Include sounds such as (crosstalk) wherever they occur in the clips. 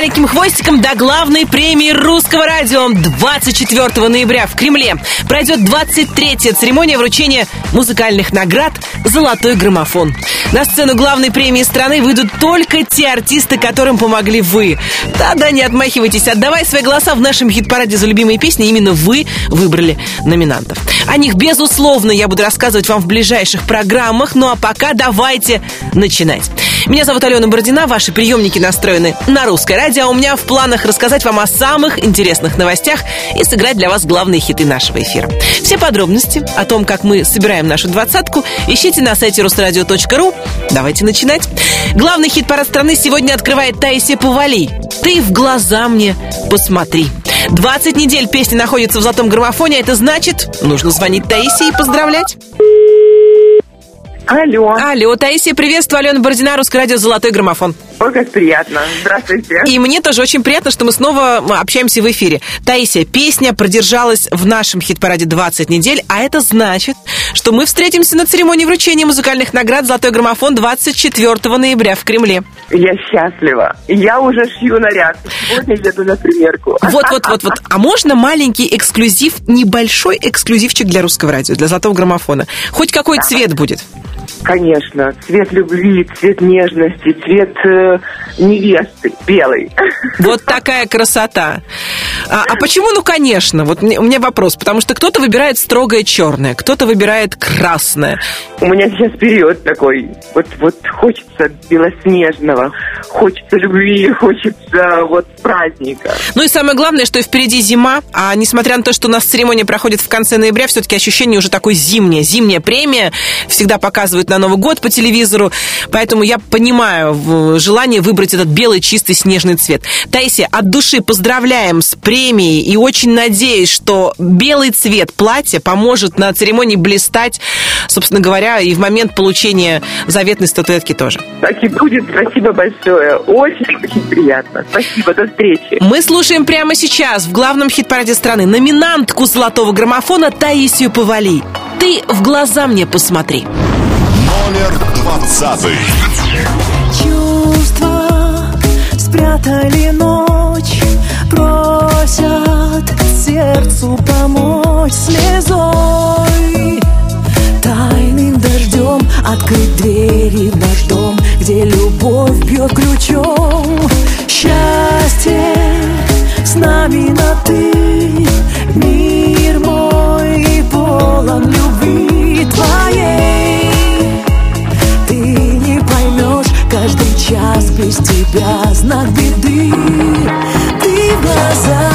маленьким хвостиком до главной премии русского радио. 24 ноября в Кремле пройдет 23-я церемония вручения музыкальных наград «Золотой граммофон». На сцену главной премии страны выйдут только те артисты, которым помогли вы. Да-да, не отмахивайтесь, отдавай свои голоса в нашем хит-параде за любимые песни. Именно вы выбрали номинантов. О них, безусловно, я буду рассказывать вам в ближайших программах. Ну а пока давайте начинать. Меня зовут Алена Бородина, ваши приемники настроены на русское радио. У меня в планах рассказать вам о самых интересных новостях и сыграть для вас главные хиты нашего эфира. Все подробности о том, как мы собираем нашу двадцатку, ищите на сайте русрадио.ру. Давайте начинать. Главный хит-парад страны сегодня открывает Таисия Повали. «Ты в глаза мне посмотри». 20 недель песня находится в золотом граммофоне, а это значит, нужно звонить Таисии и поздравлять. Алло. Алло, Таисия, приветствую, Алена Бородина, Русское радио «Золотой граммофон». Ой, как приятно. Здравствуйте. И мне тоже очень приятно, что мы снова общаемся в эфире. Таисия, песня продержалась в нашем хит-параде 20 недель, а это значит, что мы встретимся на церемонии вручения музыкальных наград «Золотой граммофон» 24 ноября в Кремле. Я счастлива. Я уже шью наряд. Сегодня еду на примерку. Вот-вот-вот-вот. А можно маленький эксклюзив, небольшой эксклюзивчик для русского радио, для «Золотого граммофона»? Хоть какой цвет будет? Конечно, цвет любви, цвет нежности, цвет э, невесты, белый. Вот (laughs) такая красота. А, а почему, ну, конечно, вот мне, у меня вопрос, потому что кто-то выбирает строгое черное, кто-то выбирает красное. У меня сейчас период такой, вот, вот хочется белоснежного, хочется любви, хочется вот праздника. Ну и самое главное, что впереди зима, а несмотря на то, что у нас церемония проходит в конце ноября, все-таки ощущение уже такое зимнее. Зимняя премия всегда показывают на Новый год по телевизору, поэтому я понимаю желание выбрать этот белый чистый снежный цвет. Таисия, от души поздравляем с премией и очень надеюсь, что белый цвет платья поможет на церемонии блистать, собственно говоря, и в момент получения заветной статуэтки тоже. Так и будет. Спасибо большое. Очень-очень приятно. Спасибо. До встречи. Мы слушаем прямо сейчас в главном хит-параде страны номинантку золотого граммофона Таисию Повали. Ты в глаза мне посмотри номер двадцатый. Спрятали ночь, просят сердцу помочь слезой. Тайным дождем открыть двери в наш дом, где любовь бьет ключом. Счастье с нами на ты, мир мой полон любви твоей. Каждый час без тебя. Знак беды Ты в глаза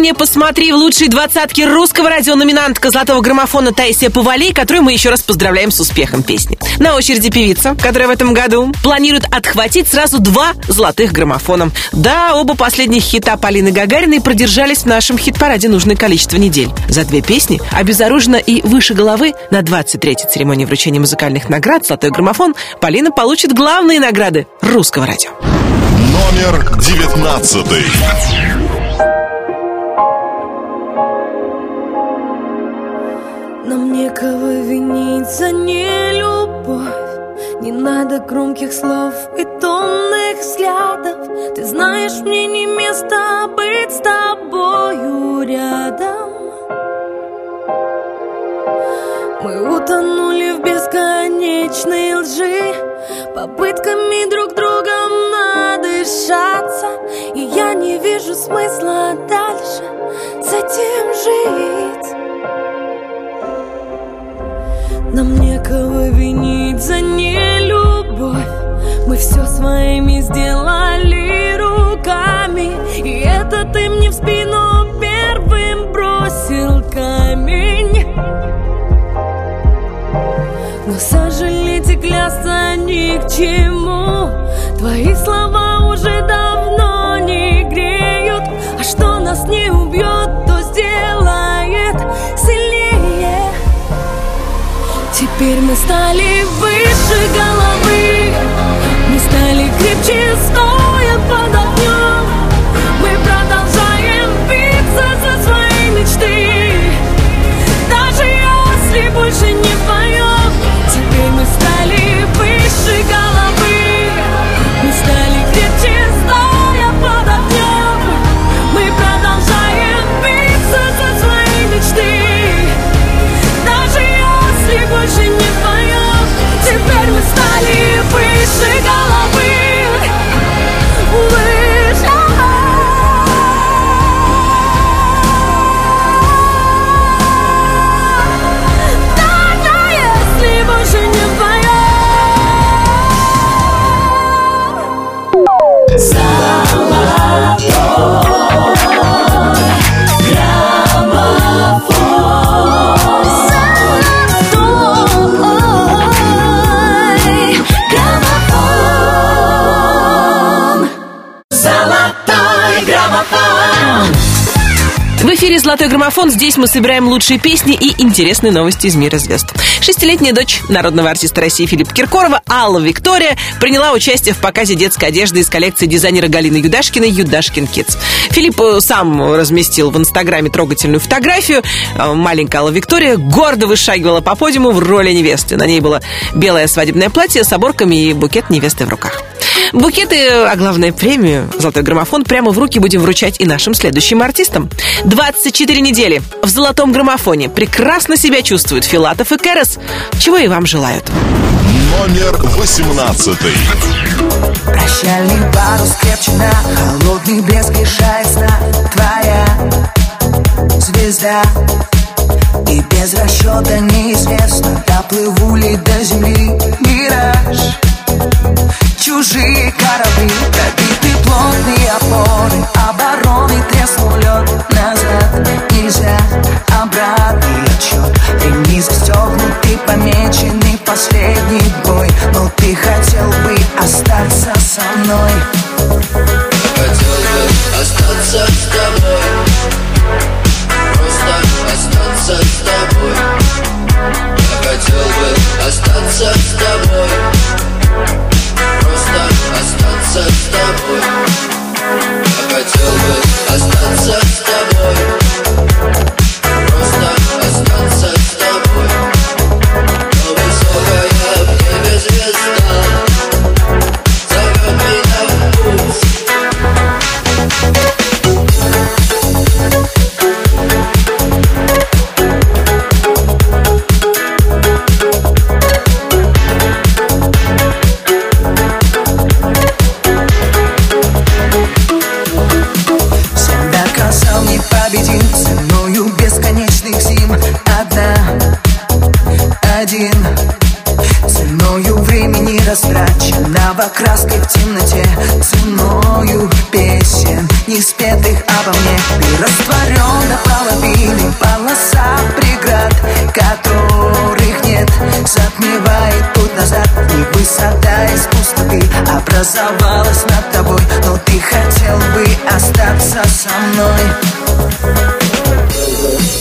мне посмотри в лучшие двадцатки русского радио номинантка золотого граммофона Таисия Повалей, которую мы еще раз поздравляем с успехом песни. На очереди певица, которая в этом году планирует отхватить сразу два золотых граммофона. Да, оба последних хита Полины Гагариной продержались в нашем хит-параде нужное количество недель. За две песни обезоружена и выше головы на 23-й церемонии вручения музыкальных наград «Золотой граммофон» Полина получит главные награды русского радио. Номер девятнадцатый. Нам некого винить за нелюбовь. Не надо громких слов и тонных взглядов. Ты знаешь, мне не место быть с тобою рядом. Мы утонули в бесконечной лжи. Попытками друг другом надышаться. И я не вижу смысла дальше с этим жить нам некого винить за нелюбовь. Мы все своими сделали руками. И это ты мне в спину первым бросил камень. Но сожалеть и клясться ни к чему. Твои слова уже давно Теперь мы стали выше головы. Мы стали крепче, стоя под огнем «Золотой граммофон». Здесь мы собираем лучшие песни и интересные новости из мира звезд. Шестилетняя дочь народного артиста России Филиппа Киркорова, Алла Виктория, приняла участие в показе детской одежды из коллекции дизайнера Галины Юдашкиной «Юдашкин Кидс». Филипп э, сам разместил в Инстаграме трогательную фотографию. Э, Маленькая Алла Виктория гордо вышагивала по подиуму в роли невесты. На ней было белое свадебное платье с оборками и букет невесты в руках. Букеты, а главное премию «Золотой граммофон» прямо в руки будем вручать и нашим следующим артистам. 24 недели в «Золотом граммофоне» прекрасно себя чувствуют Филатов и Керес, чего и вам желают. Номер восемнадцатый. Прощальный парус крепчина Холодный блеск лишает сна Твоя звезда И без расчета неизвестно Доплыву ли до земли мираж Чужие корабли Пробиты плотные опоры Обороны треснул лед Назад нельзя Обратный отчет Ремни застегнуты, помеченный последний бой. Но ты хотел бы остаться со мной? Хотел бы остаться с тобой. Просто остаться с тобой. Я хотел бы остаться с тобой Просто остаться с тобой. Я хотел бы остаться с тобой один. Ценою времени растраченного краской в темноте Ценою песен не спетых обо мне. Ты растворен до половины полоса преград Которых нет, затмевает путь назад И высота из пустоты образовалась над тобой. Но ты хотел бы остаться со мной.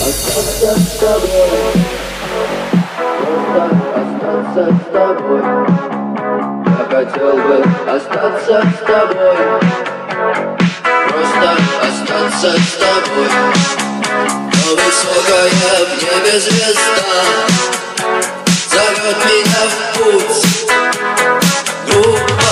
Остаться с тобой Просто остаться с тобой. Я хотел бы остаться с тобой. Просто остаться с тобой. Но высокая в небе звезда Зовет меня в путь. Группа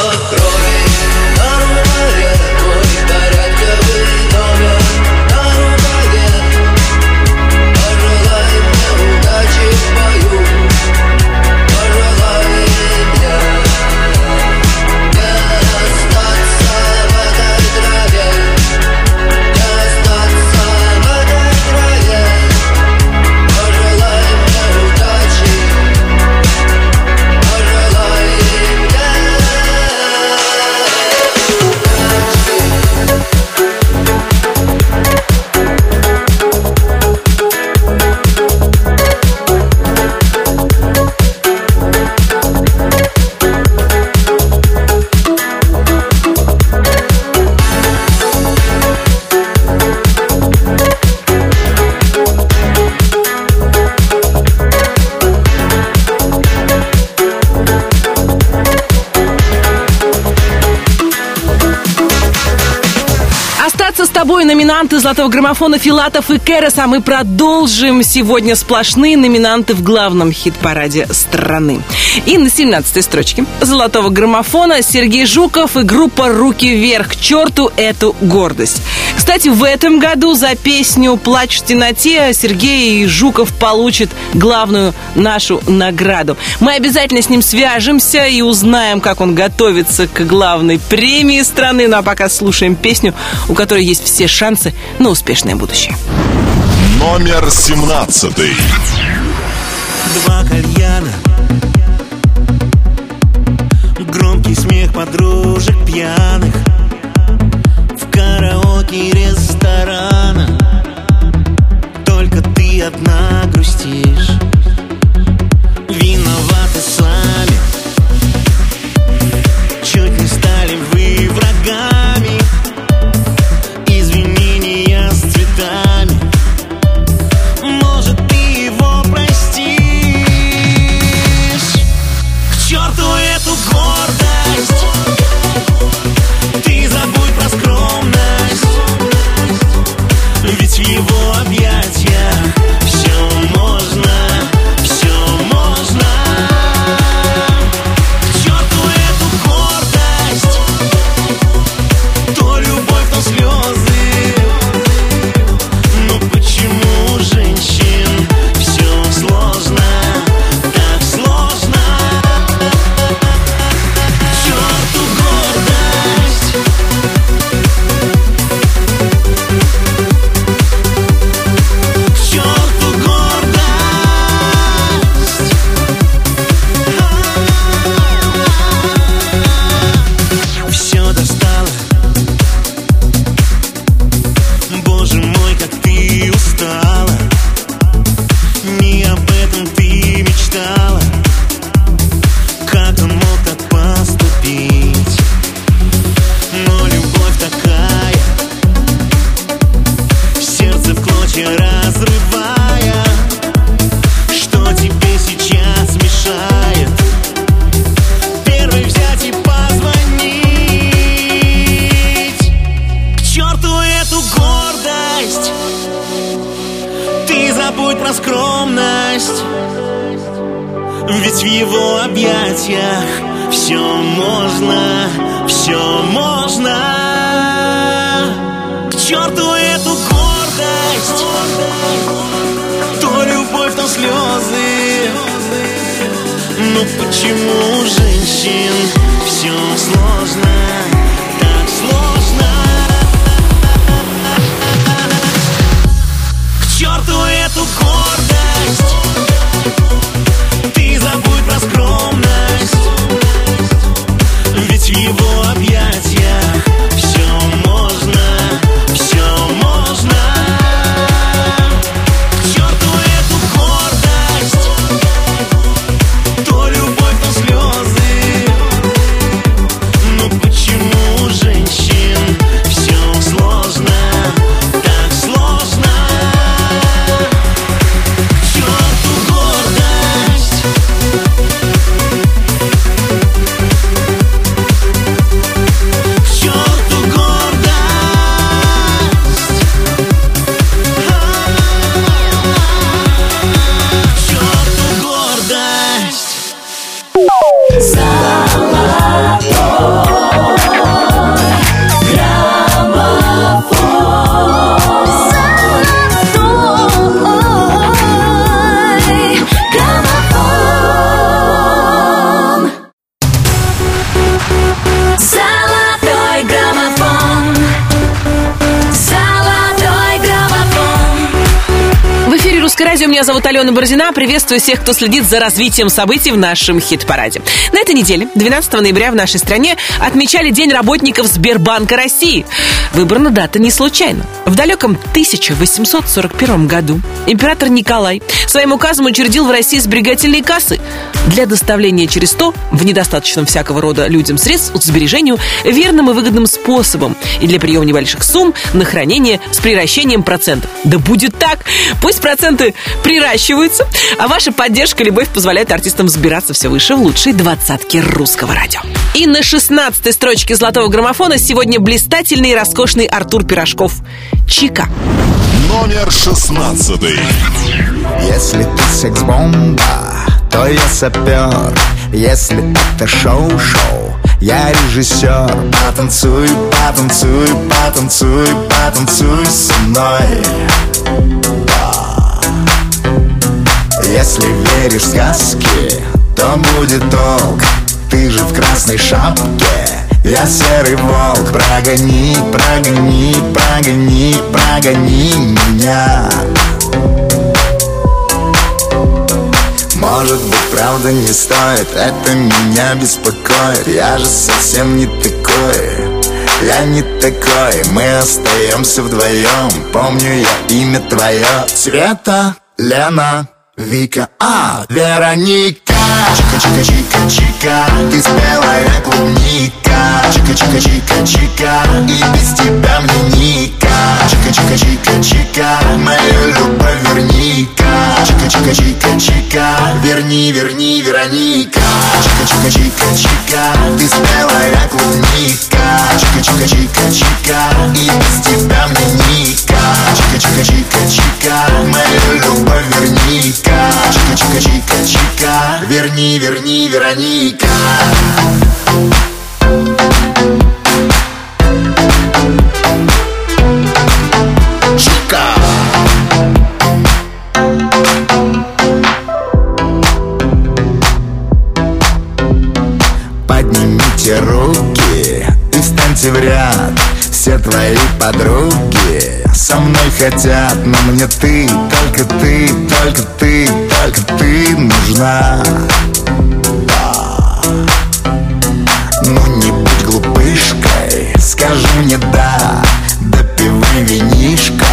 номинанты золотого граммофона Филатов и Керес, а мы продолжим сегодня сплошные номинанты в главном хит-параде страны. И на 17 строчке золотого граммофона Сергей Жуков и группа «Руки вверх». К черту эту гордость. Кстати, в этом году за песню «Плач в темноте» Сергей Жуков получит главную нашу награду. Мы обязательно с ним свяжемся и узнаем, как он готовится к главной премии страны. Ну а пока слушаем песню, у которой есть все шансы на успешное будущее. Номер 17. Два кальяна Громкий смех подружек пьяных В караоке ресторана Только ты одна грустишь Алена Бородина. Приветствую всех, кто следит за развитием событий в нашем хит-параде. На этой неделе, 12 ноября в нашей стране, отмечали День работников Сбербанка России. Выбрана дата не случайно. В далеком 1841 году император Николай своим указом учредил в России сберегательные кассы для доставления через то в недостаточном всякого рода людям средств к сбережению верным и выгодным способом и для приема небольших сумм на хранение с приращением процентов. Да будет так! Пусть проценты приращиваются, а ваша поддержка и любовь позволяют артистам взбираться все выше в лучшие двадцатки русского радио. И на шестнадцатой строчке золотого граммофона сегодня блистательный и роскошный Артур Пирожков. Чика. Номер шестнадцатый. Если ты секс-бомба, то я сапер Если это шоу-шоу, я режиссер Потанцуй, потанцуй, потанцуй, потанцуй со мной. Если веришь в сказки, то будет толк. Ты же в красной шапке. Я серый волк, прогони, прогони, прогони, прогони меня. Может быть, правда не стоит. Это меня беспокоит. Я же совсем не такой. Я не такой. Мы остаемся вдвоем. Помню я имя твое. Света, Лена, Вика, а, Вероника Чика-чика-чика-чика Ты спелая клубника. Чика-чика-чика-чика И без тебя мне ника Чика-чика-чика-чика Мою любовь верни-ка Чика-чика-чика-чика Верни, верни, Вероника. Чика-чика-чика-чика Ты спелая клубника. Чика-чика-чика-чика И без тебя мне ника Чика-чика-чика-чика Мою любовь верни-ка Чика-чика-чика-чика Верни, верни, Вероника Чика. Поднимите руки и встаньте в ряд. Все твои подруги со мной хотят Но мне ты, только ты, только ты, только ты нужна скажи мне да Допивай винишко,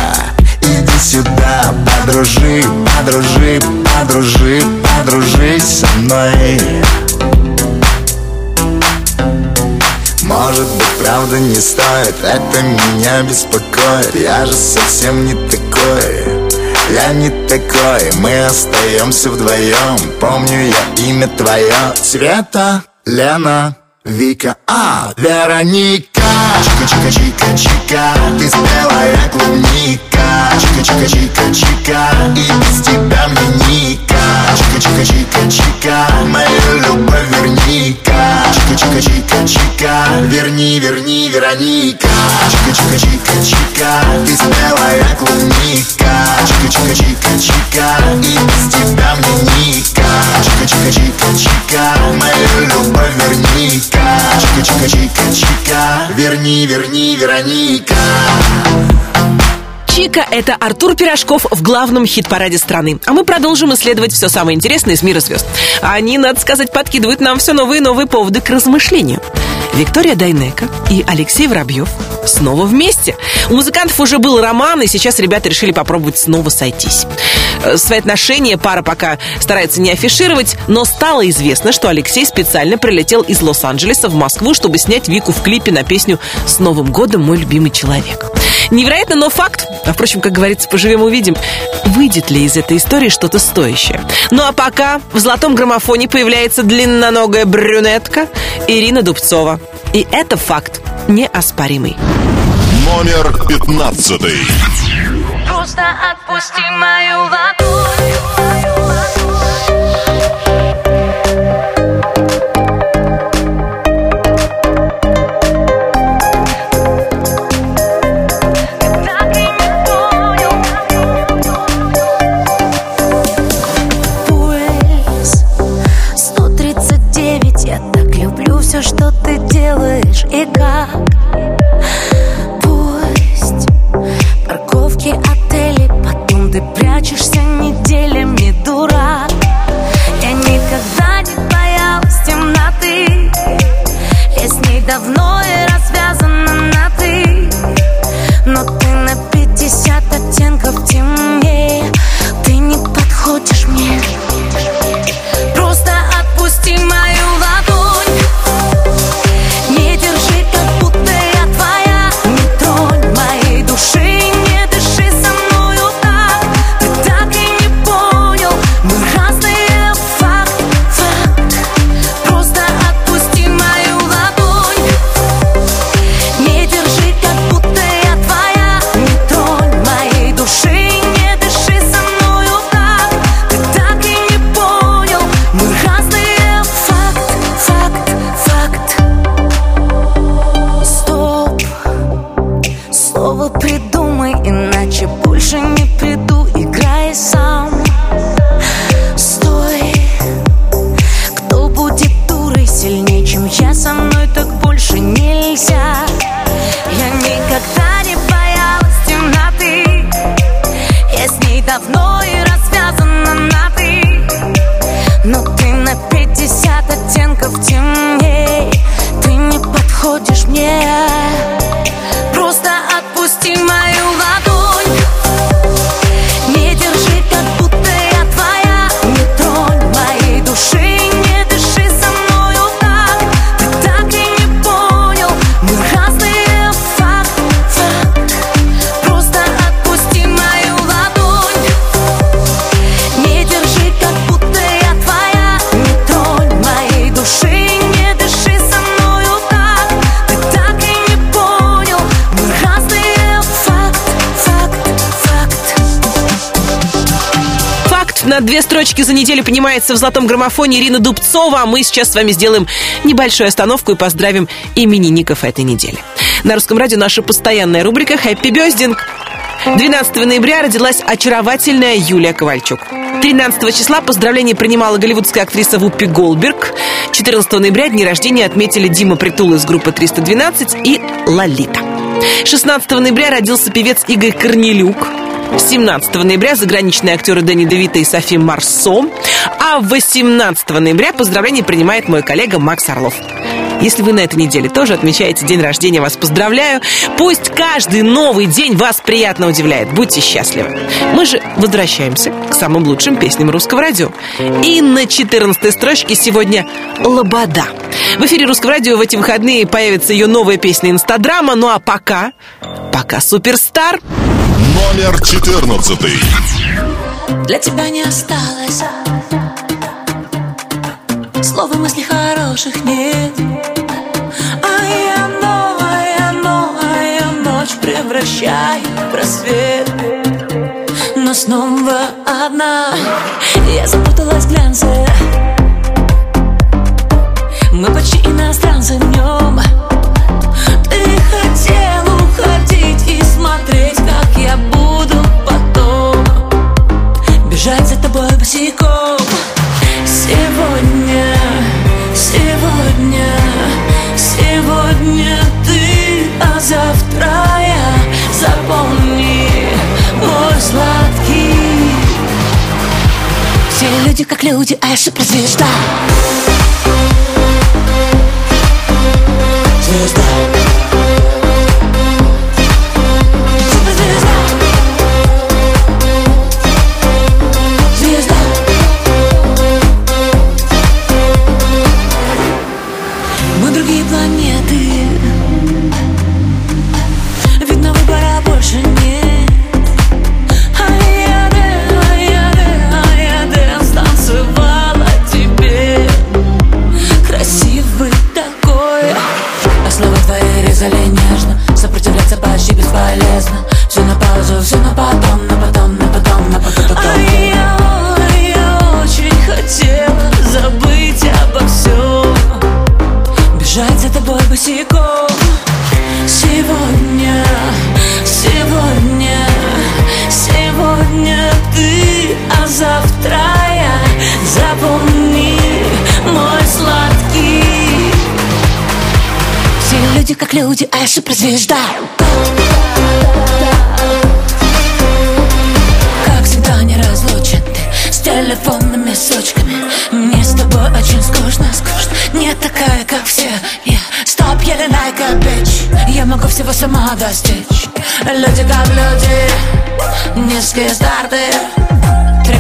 иди сюда. Подружи, подружи, подружи, подружись со мной. Может быть, правда не стоит Это меня беспокоит. Я же совсем не такой Я не такой. Мы остаемся вдвоем Помню я имя твое. Света, Лена, Вика, а, Вероника Чика-чика-чика-чика Ты спелая клубника. Чика-чика-чика-чика И без тебя мне ника Чика-чика-чика-чика Мою любовь верни-ка. Чика-чика-чика-чика Верни, верни, Вероника. Чика-чика-чика-чика Ты спелая клубника. Чика-чика-чика-чика И без тебя мне ника Чика-чика-чика-чика Мою любовь верни-ка Чика-чика-чика-чика Верни, верни, Вероника Чика – это Артур Пирожков в главном хит-параде страны. А мы продолжим исследовать все самое интересное из мира звезд. Они, надо сказать, подкидывают нам все новые и новые поводы к размышлению. Виктория Дайнека и Алексей Воробьев снова вместе. У музыкантов уже был роман, и сейчас ребята решили попробовать снова сойтись. Э, Свои отношения пара пока старается не афишировать, но стало известно, что Алексей специально прилетел из Лос-Анджелеса в Москву, чтобы снять Вику в клипе на песню «С Новым годом, мой любимый человек». Невероятно, но факт. А впрочем, как говорится, поживем увидим. Выйдет ли из этой истории что-то стоящее? Ну а пока в золотом граммофоне появляется длинноногая брюнетка Ирина Дубцова. И это факт неоспоримый. Номер пятнадцатый. Просто отпусти мою ладонь две строчки за неделю понимается в золотом граммофоне Ирина Дубцова. А мы сейчас с вами сделаем небольшую остановку и поздравим именинников этой недели. На русском радио наша постоянная рубрика «Хэппи Бездинг». 12 ноября родилась очаровательная Юлия Ковальчук. 13 числа поздравления принимала голливудская актриса Вуппи Голберг. 14 ноября дни рождения отметили Дима Притул из группы 312 и Лолита. 16 ноября родился певец Игорь Корнелюк. 17 ноября заграничные актеры Дэнни Девита и Софи Марсо. А 18 ноября поздравления принимает мой коллега Макс Орлов. Если вы на этой неделе тоже отмечаете день рождения, вас поздравляю. Пусть каждый новый день вас приятно удивляет. Будьте счастливы. Мы же возвращаемся к самым лучшим песням русского радио. И на 14 строчке сегодня «Лобода». В эфире русского радио в эти выходные появится ее новая песня «Инстадрама». Ну а пока, пока суперстар. Номер 14. Для тебя не осталось. Слов и мыслей хороших нет. А я новая, новая ночь Превращаю в рассвет. Но снова одна. Я запуталась в глянце. Мы почти иностранцы в нем босиком Сегодня, сегодня, сегодня ты, а завтра я. Запомни, мой сладкий. Все люди как люди, а я суперзвезда. Звезда. Суперзвезда люди а я суперзвезда Как всегда не раз телефонными сучками. Мне с тобой очень скучно, скучно. Не такая, как все. Я стоп, не like a bitch. Я могу всего сама достичь. Люди как люди Низкие старты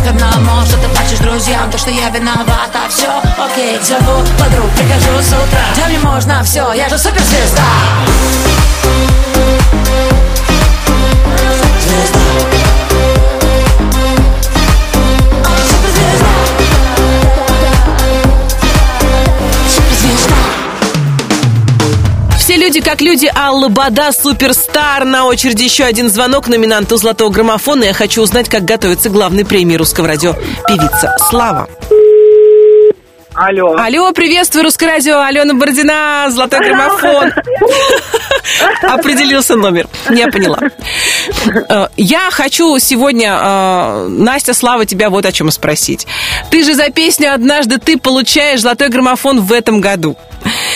к одному, что ты плачешь друзьям То, что я виновата, все окей Зову подруг, прихожу с утра. Да мне можно все, я же суперзвезда Все люди как люди. Алла Бада, суперстар. На очереди еще один звонок номинанту «Золотого граммофона». Я хочу узнать, как готовится к главной премии русского радио певица Слава. Алло. Алло, приветствую, Русское радио. Алена Бородина, «Золотой граммофон». (laughs) Определился номер. Я поняла. Э, Я хочу сегодня, э, Настя, Слава, тебя вот о чем спросить. Ты же за песню «Однажды ты получаешь золотой граммофон в этом году».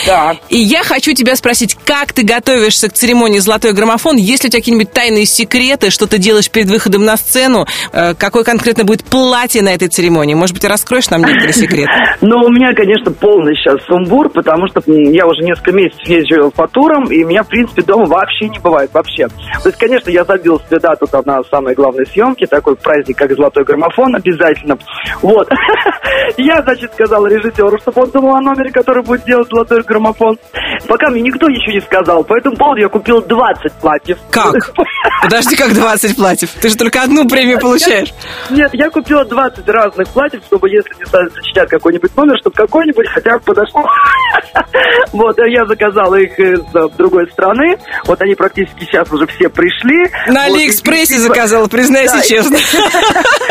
Да. И я хочу тебя спросить, как ты готовишься к церемонии «Золотой граммофон»? Есть ли у тебя какие-нибудь тайные секреты, что ты делаешь перед выходом на сцену? Э, Какое конкретно будет платье на этой церемонии? Может быть, раскроешь нам некоторые секреты? (laughs) Ну, у меня, конечно, полный сейчас сумбур, потому что я уже несколько месяцев езжу по турам, и меня, в принципе, дома вообще не бывает, вообще. То есть, конечно, я забил себе дату там на самые главные съемки, такой праздник, как «Золотой граммофон» обязательно. Вот. (laughs) Я, значит, сказал режиссеру, чтобы он думал о номере, который будет делать «Золотой граммофон». Пока мне никто еще не сказал, по этому поводу я купил 20 платьев. Как? (laughs) Подожди, как 20 платьев? Ты же только одну премию получаешь. Нет, я купила 20 разных платьев, чтобы если не ставят сочетать какой-нибудь номер, чтобы какой-нибудь хотя бы подошло. (laughs) Вот, а я заказала их из э, другой страны. Вот они практически сейчас уже все пришли. На Алиэкспрессе и- заказала, признайся честно. (laughs)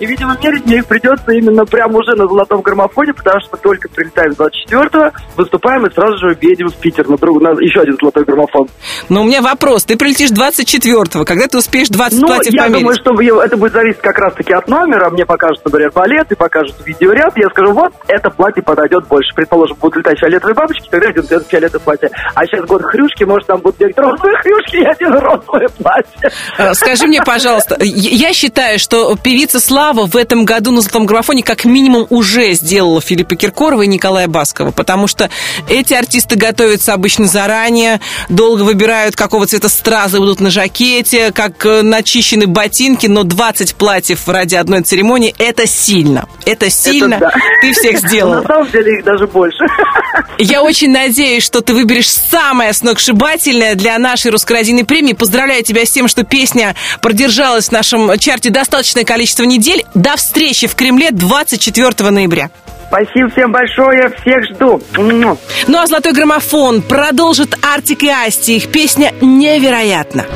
И, видимо, мерить мне их придется именно прямо уже на золотом граммофоне, потому что только прилетаем 24-го, выступаем и сразу же едем в Питер на, друг, на еще один золотой граммофон. Но у меня вопрос. Ты прилетишь 24-го. Когда ты успеешь 20 Ну, платьев я померить? думаю, что это будет зависеть как раз-таки от номера. Мне покажут, например, балет и покажут видеоряд. Я скажу, вот, это платье подойдет больше. Предположим, будут летать фиолетовые бабочки, тогда одену фиолетовое платье. А сейчас год хрюшки, может, там будут делать розовые хрюшки, я одену розовое платье. Э, Скажи мне, пожалуйста, я считаю, что певица Слава в этом году на «Золотом графоне» как минимум уже сделала Филиппа Киркорова и Николая Баскова, потому что эти артисты готовятся обычно заранее, долго выбирают, какого цвета стразы будут на жакете, как э, начищены ботинки, но 20 платьев ради одной церемонии – это сильно. Это сильно. да. Ты всех (laughs) сделала. На самом деле их даже больше. (laughs) Я очень надеюсь, что ты выберешь самое сногсшибательное для нашей русскородийной премии. Поздравляю тебя с тем, что песня продержалась в нашем чарте достаточное количество недель. До встречи в Кремле 24 ноября. Спасибо всем большое, всех жду. Ну а «Золотой граммофон» продолжит Артик и Асти. Их песня «Невероятно».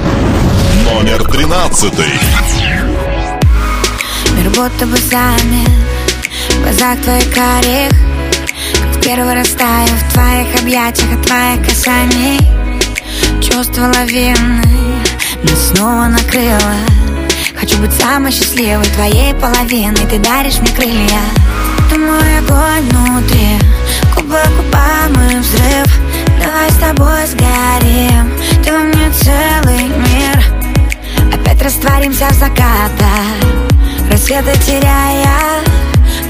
Номер тринадцатый. Мир будто бы замер В глазах твоих карих в первый раз таю в твоих объятиях От твоих касаний Чувство лавины Нас снова накрыло Хочу быть самой счастливой твоей половиной. Ты даришь мне крылья. Ты мой огонь внутри. Губы к губам и взрыв. Давай с тобой сгорим. Ты мне целый мир. Опять растворимся в закатах. Рассветы теряя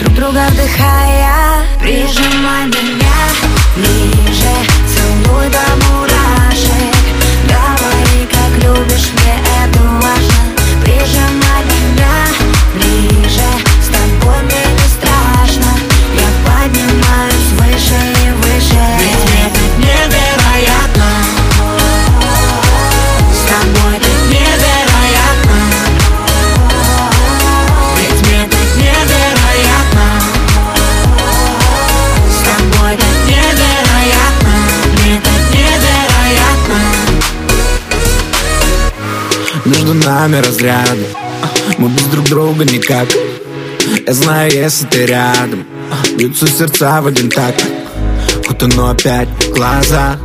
Друг друга вдыхая. Прижимай меня ближе. Целуй до мурашек. Говори, как любишь, мне это важно выше и выше нами разряды Мы без друг друга никак. Я знаю, если ты рядом. Бьются сердца в один такт. Утону опять глаза.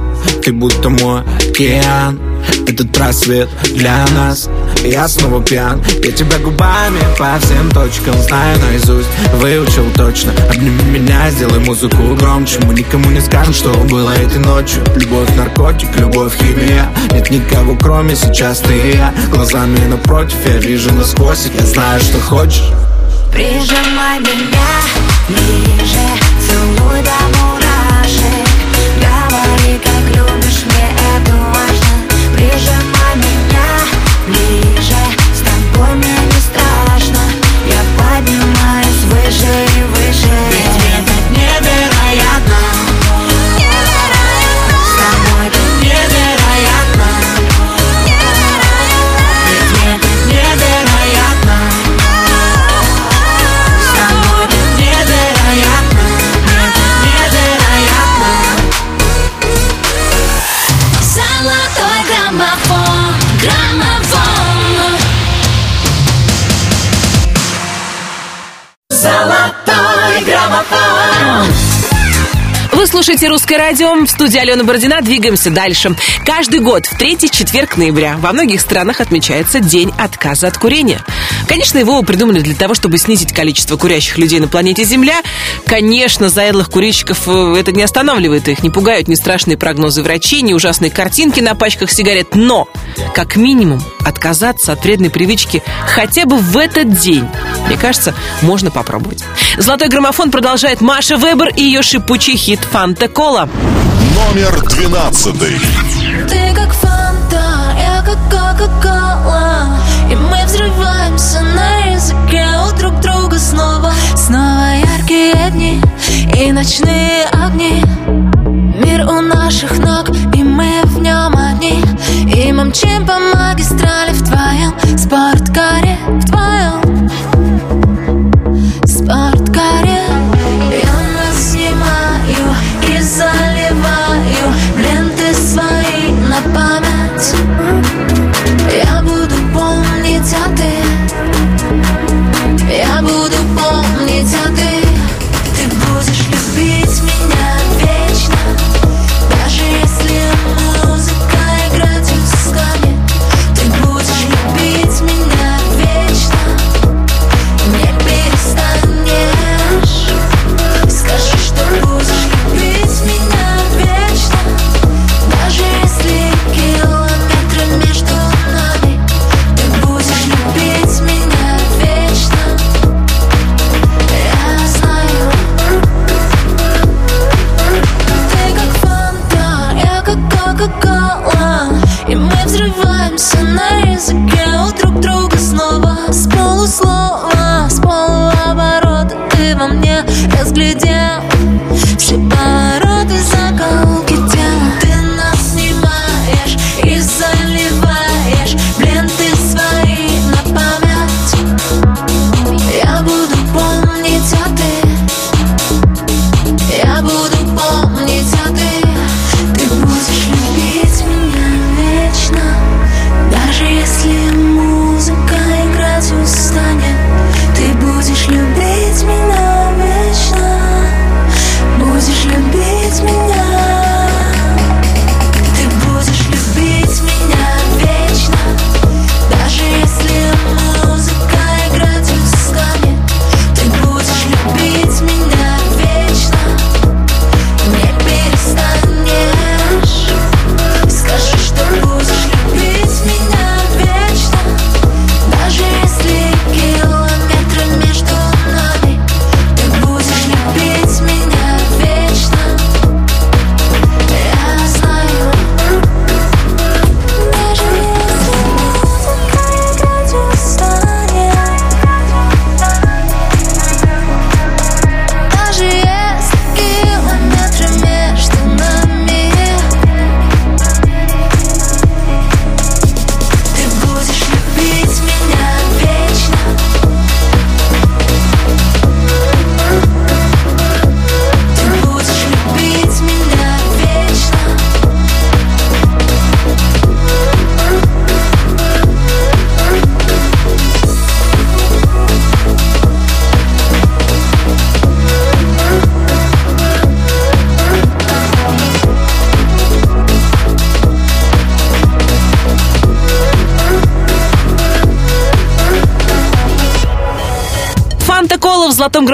Ты будто мой океан. Этот рассвет для нас Я снова пьян. Я тебя губами по всем точкам Знаю наизусть, выучил точно. Обними меня, сделай музыку громче. Мы никому не скажем, что было этой ночью. Любовь, наркотик, любовь, химия. Нет никого, кроме сейчас ты и я. Глазами напротив, я вижу насквозь. Я знаю, что хочешь. Прижимай меня ближе Целуй до мурашек. Говори, как любишь, мне это важно. Прижимай выше и выше. Ведь так невероятно Вы слушаете «Русское радио» в студии Алена Бородина. Двигаемся дальше. Каждый год в третий четверг ноября во многих странах отмечается День отказа от курения. Конечно, его придумали для того, чтобы снизить количество курящих людей на планете Земля. Конечно, заядлых курильщиков э, это не останавливает, их не пугают ни страшные прогнозы врачей, ни ужасные картинки на пачках сигарет. Но, как минимум, отказаться от вредной привычки хотя бы в этот день, мне кажется, можно попробовать. Золотой граммофон продолжает Маша Вебер и ее шипучий хит «Фанта Кола». Номер двенадцатый. Ты как фанта, я как кока-кола взрываемся на языке у друг друга снова Снова яркие дни и ночные огни. Мир у наших ног, и мы в нем одни. И мы мчим по магистрали в твоем спорткаре В твоем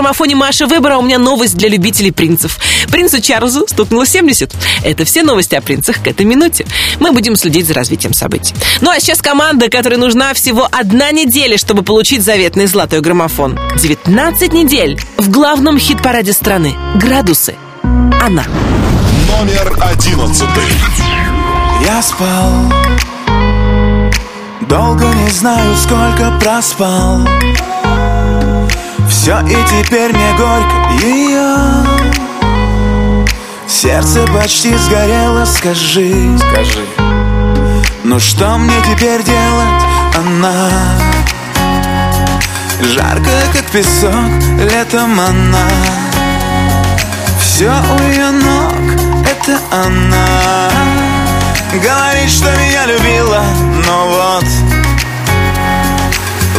граммофоне Маша Выбора. У меня новость для любителей принцев. Принцу Чарльзу стукнуло 70. Это все новости о принцах к этой минуте. Мы будем следить за развитием событий. Ну а сейчас команда, которой нужна всего одна неделя, чтобы получить заветный золотой граммофон. 19 недель в главном хит-параде страны. Градусы. Она. Номер одиннадцатый. Я спал Долго не знаю, сколько проспал Все и теперь мне горько ее Сердце почти сгорело, скажи. Скажи. Ну что мне теперь делать, она Жарко, как песок, летом она. Все у ее ног, это она. Говорит, что меня любила,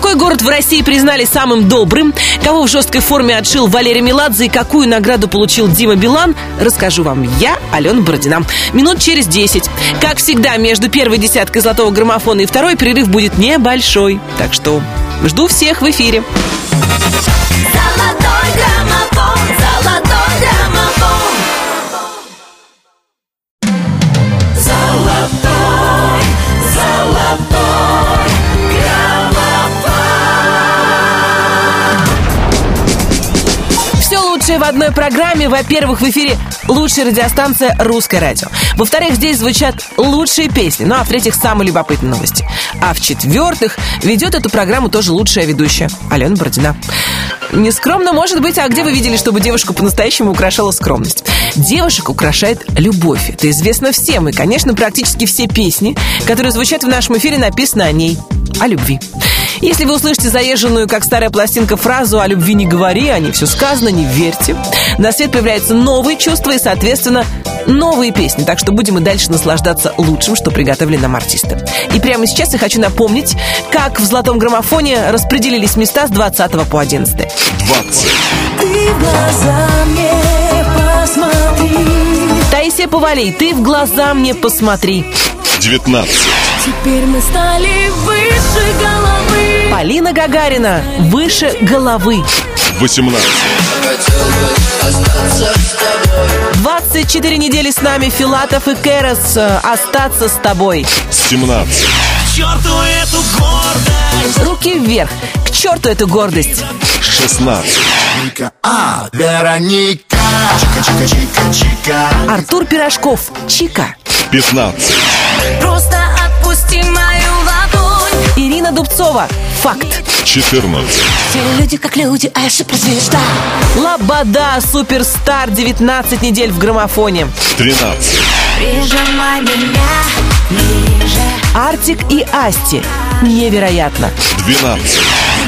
Какой город в России признали самым добрым? Кого в жесткой форме отшил Валерий Меладзе и какую награду получил Дима Билан? Расскажу вам я, Алена Бородина. Минут через 10. Как всегда, между первой десяткой золотого граммофона и второй перерыв будет небольшой. Так что жду всех в эфире. Все лучшее в одной программе. Во-первых, в эфире лучшая радиостанция «Русское радио». Во-вторых, здесь звучат лучшие песни. Ну а в-третьих, самые любопытные новости. А в-четвертых, ведет эту программу тоже лучшая ведущая Алена Бородина. Нескромно может быть, а где вы видели, чтобы девушку по-настоящему украшала скромность? Девушек украшает любовь. Это известно всем. И, конечно, практически все песни, которые звучат в нашем эфире, написаны о ней. О любви. Если вы услышите заезженную, как старая пластинка, фразу «о любви не говори», о ней все сказано, не верьте. На свет появляются новые чувства и, соответственно, новые песни. Так что будем и дальше наслаждаться лучшим, что приготовили нам артисты. И прямо сейчас я хочу напомнить, как в «Золотом граммофоне» распределились места с 20 по 11. 20. Ты в глаза мне посмотри. Таисия Повалей, ты в глаза мне посмотри. 19. Теперь мы стали выше головы. Полина Гагарина, выше головы. 18. Хотел бы остаться с тобой 24 недели с нами Филатов и Керес э, «Остаться с тобой». 17. К черту эту гордость Руки вверх. К черту эту гордость. 16. А, Вероника Артур Пирожков. Чика. 15. Просто отпусти мою ладонь. Ирина Дубцова. Факт. 14. Все люди как люди, а я суперзвезда. Лобода. Суперстар. 19 недель в граммофоне. 13. Прижимай меня ближе Артик и Асти. Невероятно. 12.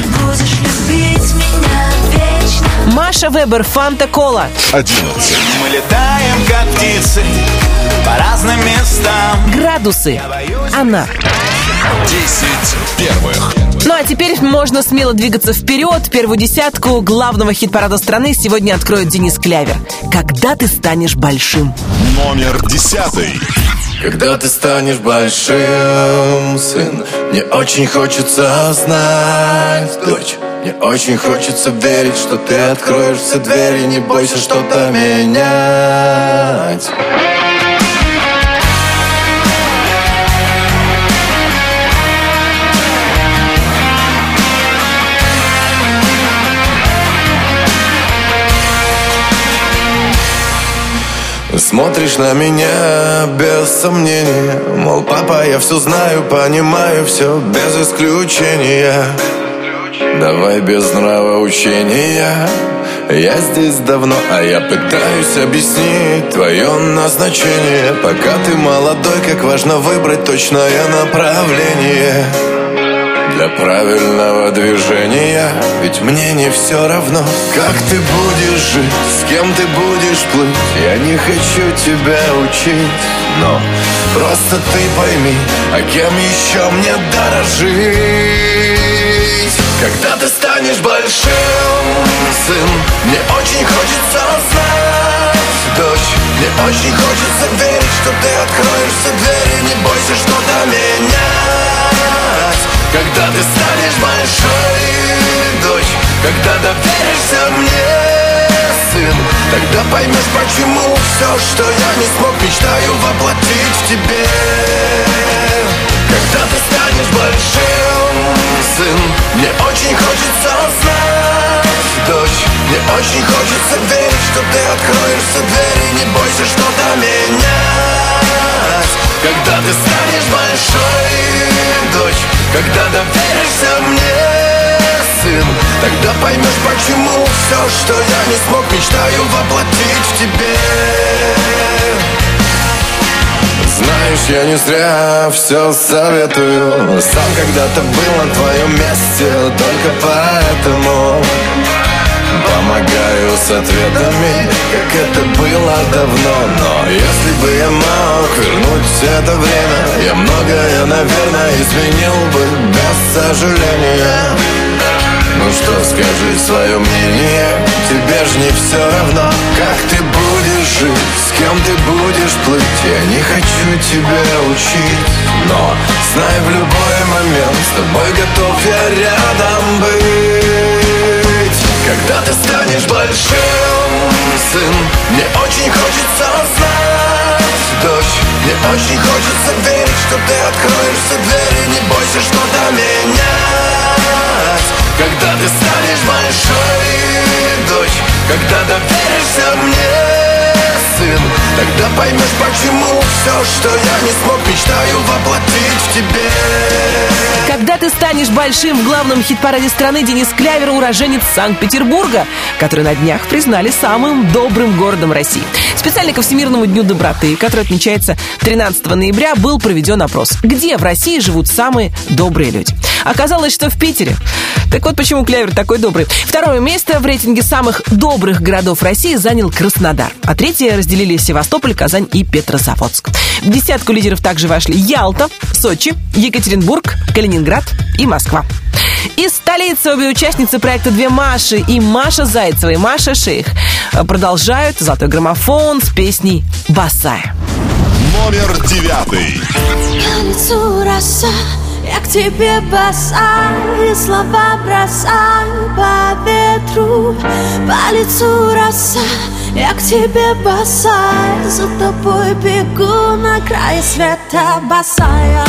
Будешь любить меня вечно Маша Вебер, Фанта Кола. 11. Мы летаем, как птицы, по разным местам. Градусы. Она. 10 первых. Ну а теперь можно смело двигаться вперед. Первую десятку главного хит-парада страны сегодня откроет Денис Клявер. Когда ты станешь большим? Номер 10. Когда ты станешь большим, сын Мне очень хочется знать, дочь Мне очень хочется верить, что ты откроешь все двери Не бойся что-то менять Смотришь на меня без сомнения Мол, папа, я все знаю, понимаю все без исключения. Давай без нравоучения Я здесь давно, а я пытаюсь объяснить Твое назначение. Пока ты молодой, как важно выбрать точное направление для правильного движения. Ведь мне не все равно, как ты будешь жить С кем ты будешь плыть. Я не хочу тебя учить Но просто ты пойми А кем еще мне дорожить Когда ты станешь большим, сын Мне очень хочется знать, дочь Мне очень хочется верить, что ты откроешь все двери Не бойся что-то менять когда ты станешь большой, дочь Когда доверишься мне, сын Тогда поймешь, почему все, что я не смог Мечтаю воплотить в тебе. Когда ты станешь большим, сын Мне очень хочется знать, дочь Мне очень хочется верить, что ты откроешь все двери Не бойся что-то менять Когда ты станешь большой, дочь когда доверишься мне, сын Тогда поймешь, почему все, что я не смог Мечтаю воплотить в тебе. Знаешь, я не зря все советую. Сам когда-то был на твоем месте Только поэтому Помогаю с ответами, как это было давно. Но если бы я мог вернуть это время Я многое, наверное, изменил бы без сожаления. Ну что, скажи свое мнение Тебе ж не все равно, как ты будешь жить С кем ты будешь плыть Я не хочу тебя учить. Но знай в любой момент С тобой готов я рядом быть Когда ты станешь большим, сын. Мне очень хочется знать, дочь. Мне очень хочется верить, что ты откроешь все двери. Не бойся что-то менять когда ты станешь большой, дочь. Когда доверишься мне, сын Тогда поймешь, почему все, что я не смог Мечтаю воплотить в тебе Когда ты станешь большим в главном хит-параде страны Денис Клявер уроженец Санкт-Петербурга, который на днях признали самым добрым городом России. Специально ко Всемирному дню доброты, который отмечается 13 ноября, был проведен опрос. Где в России живут самые добрые люди? Оказалось, что в Питере. Так вот почему Клявер такой добрый. Второе место в рейтинге самых добрых городов России занял Краснодар. А третье разделили Севастополь, Казань и Петрозаводск. В десятку лидеров также вошли Ялта, Сочи, Екатеринбург, Калининград и Москва. Из столицы обе участницы проекта «Две Маши» и Маша Зайцева и Маша Шейх продолжают «Золотой граммофон» с песней «Босая». Номер девятый. Роса, я к тебе босая Слова бросаю по ветру По лицу роса, я к тебе босая За тобой бегу на край света босая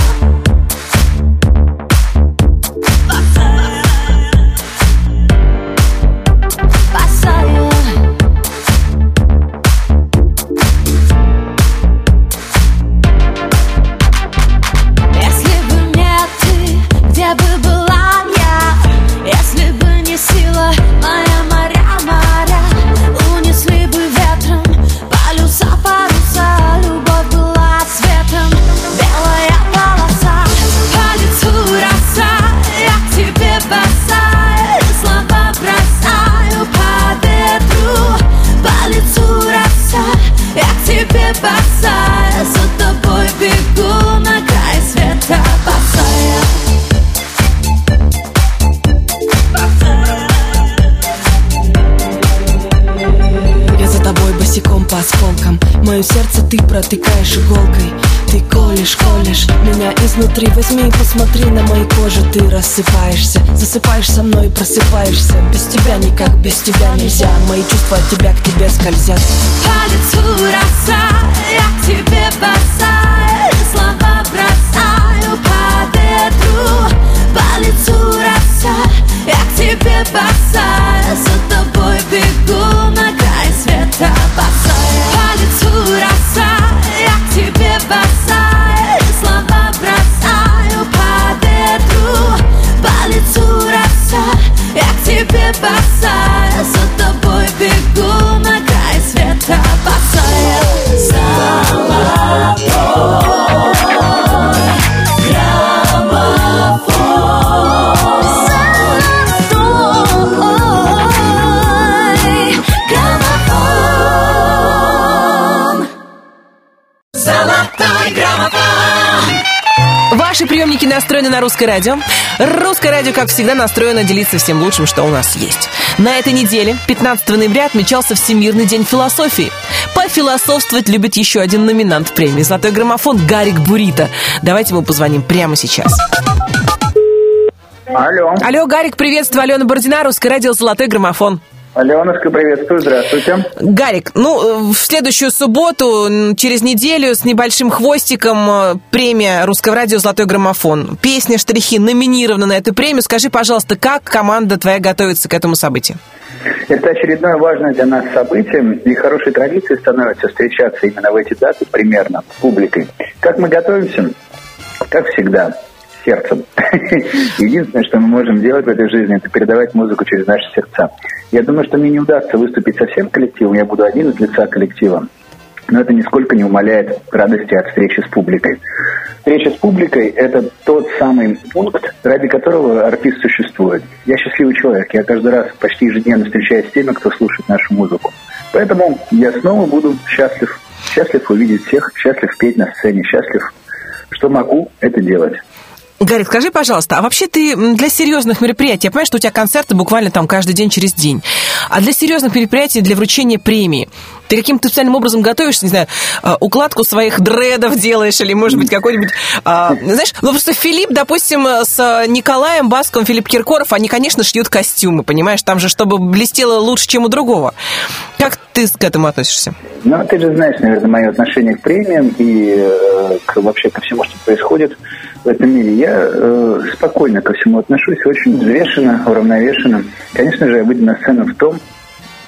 ты протыкаешь иголкой. Ты колешь, колешь меня изнутри. Возьми и посмотри на моей коже. Ты рассыпаешься, засыпаешь со мной Просыпаешься, без тебя никак, без тебя нельзя. Мои чувства от тебя к тебе скользят. По лицу роса, я к тебе бросаю на русское радио. Русское радио, как всегда, настроено делиться всем лучшим, что у нас есть. На этой неделе, 15 ноября, отмечался Всемирный день философии. Пофилософствовать любит еще один номинант премии «Золотой граммофон» Гарик Бурита. Давайте ему позвоним прямо сейчас. Алло. Алло, Гарик, приветствую. Алена Бородина, Русское радио «Золотой граммофон». Аленушка, приветствую, здравствуйте. Гарик, ну, в следующую субботу, через неделю, с небольшим хвостиком, э, премия Русского радио «Золотой граммофон». Песня «Штрихи» номинирована на эту премию. Скажи, пожалуйста, как команда твоя готовится к этому событию? Это очередное важное для нас событие, и хорошей традицией становится встречаться именно в эти даты примерно с публикой. Как мы готовимся? Как всегда, сердцем. (laughs) Единственное, что мы можем делать в этой жизни, это передавать музыку через наши сердца. Я думаю, что мне не удастся выступить со всем коллективом, я буду один из лица коллектива. Но это нисколько не умаляет радости от встречи с публикой. Встреча с публикой – это тот самый пункт, ради которого артист существует. Я счастливый человек. Я каждый раз почти ежедневно встречаюсь с теми, кто слушает нашу музыку. Поэтому я снова буду счастлив. Счастлив увидеть всех, счастлив петь на сцене, счастлив, что могу это делать. Гарик, скажи, пожалуйста, а вообще ты для серьезных мероприятий, я понимаю, что у тебя концерты буквально там каждый день через день, а для серьезных мероприятий, для вручения премии, ты каким-то специальным образом готовишься, не знаю, а, укладку своих дредов делаешь, или, может быть, какой-нибудь... а, знаешь, ну просто Филипп, допустим, с Николаем Басковым, Филипп Киркоров, они, конечно, шьют костюмы, понимаешь, там же, чтобы блестело лучше, чем у другого. Как ты к этому относишься? Ну, ты же знаешь, наверное, мое отношение к премиям и э, к, вообще ко всему, что происходит в этом мире. Я э, спокойно ко всему отношусь, очень взвешенно, уравновешенно. Конечно же, я выйду на сцену в том,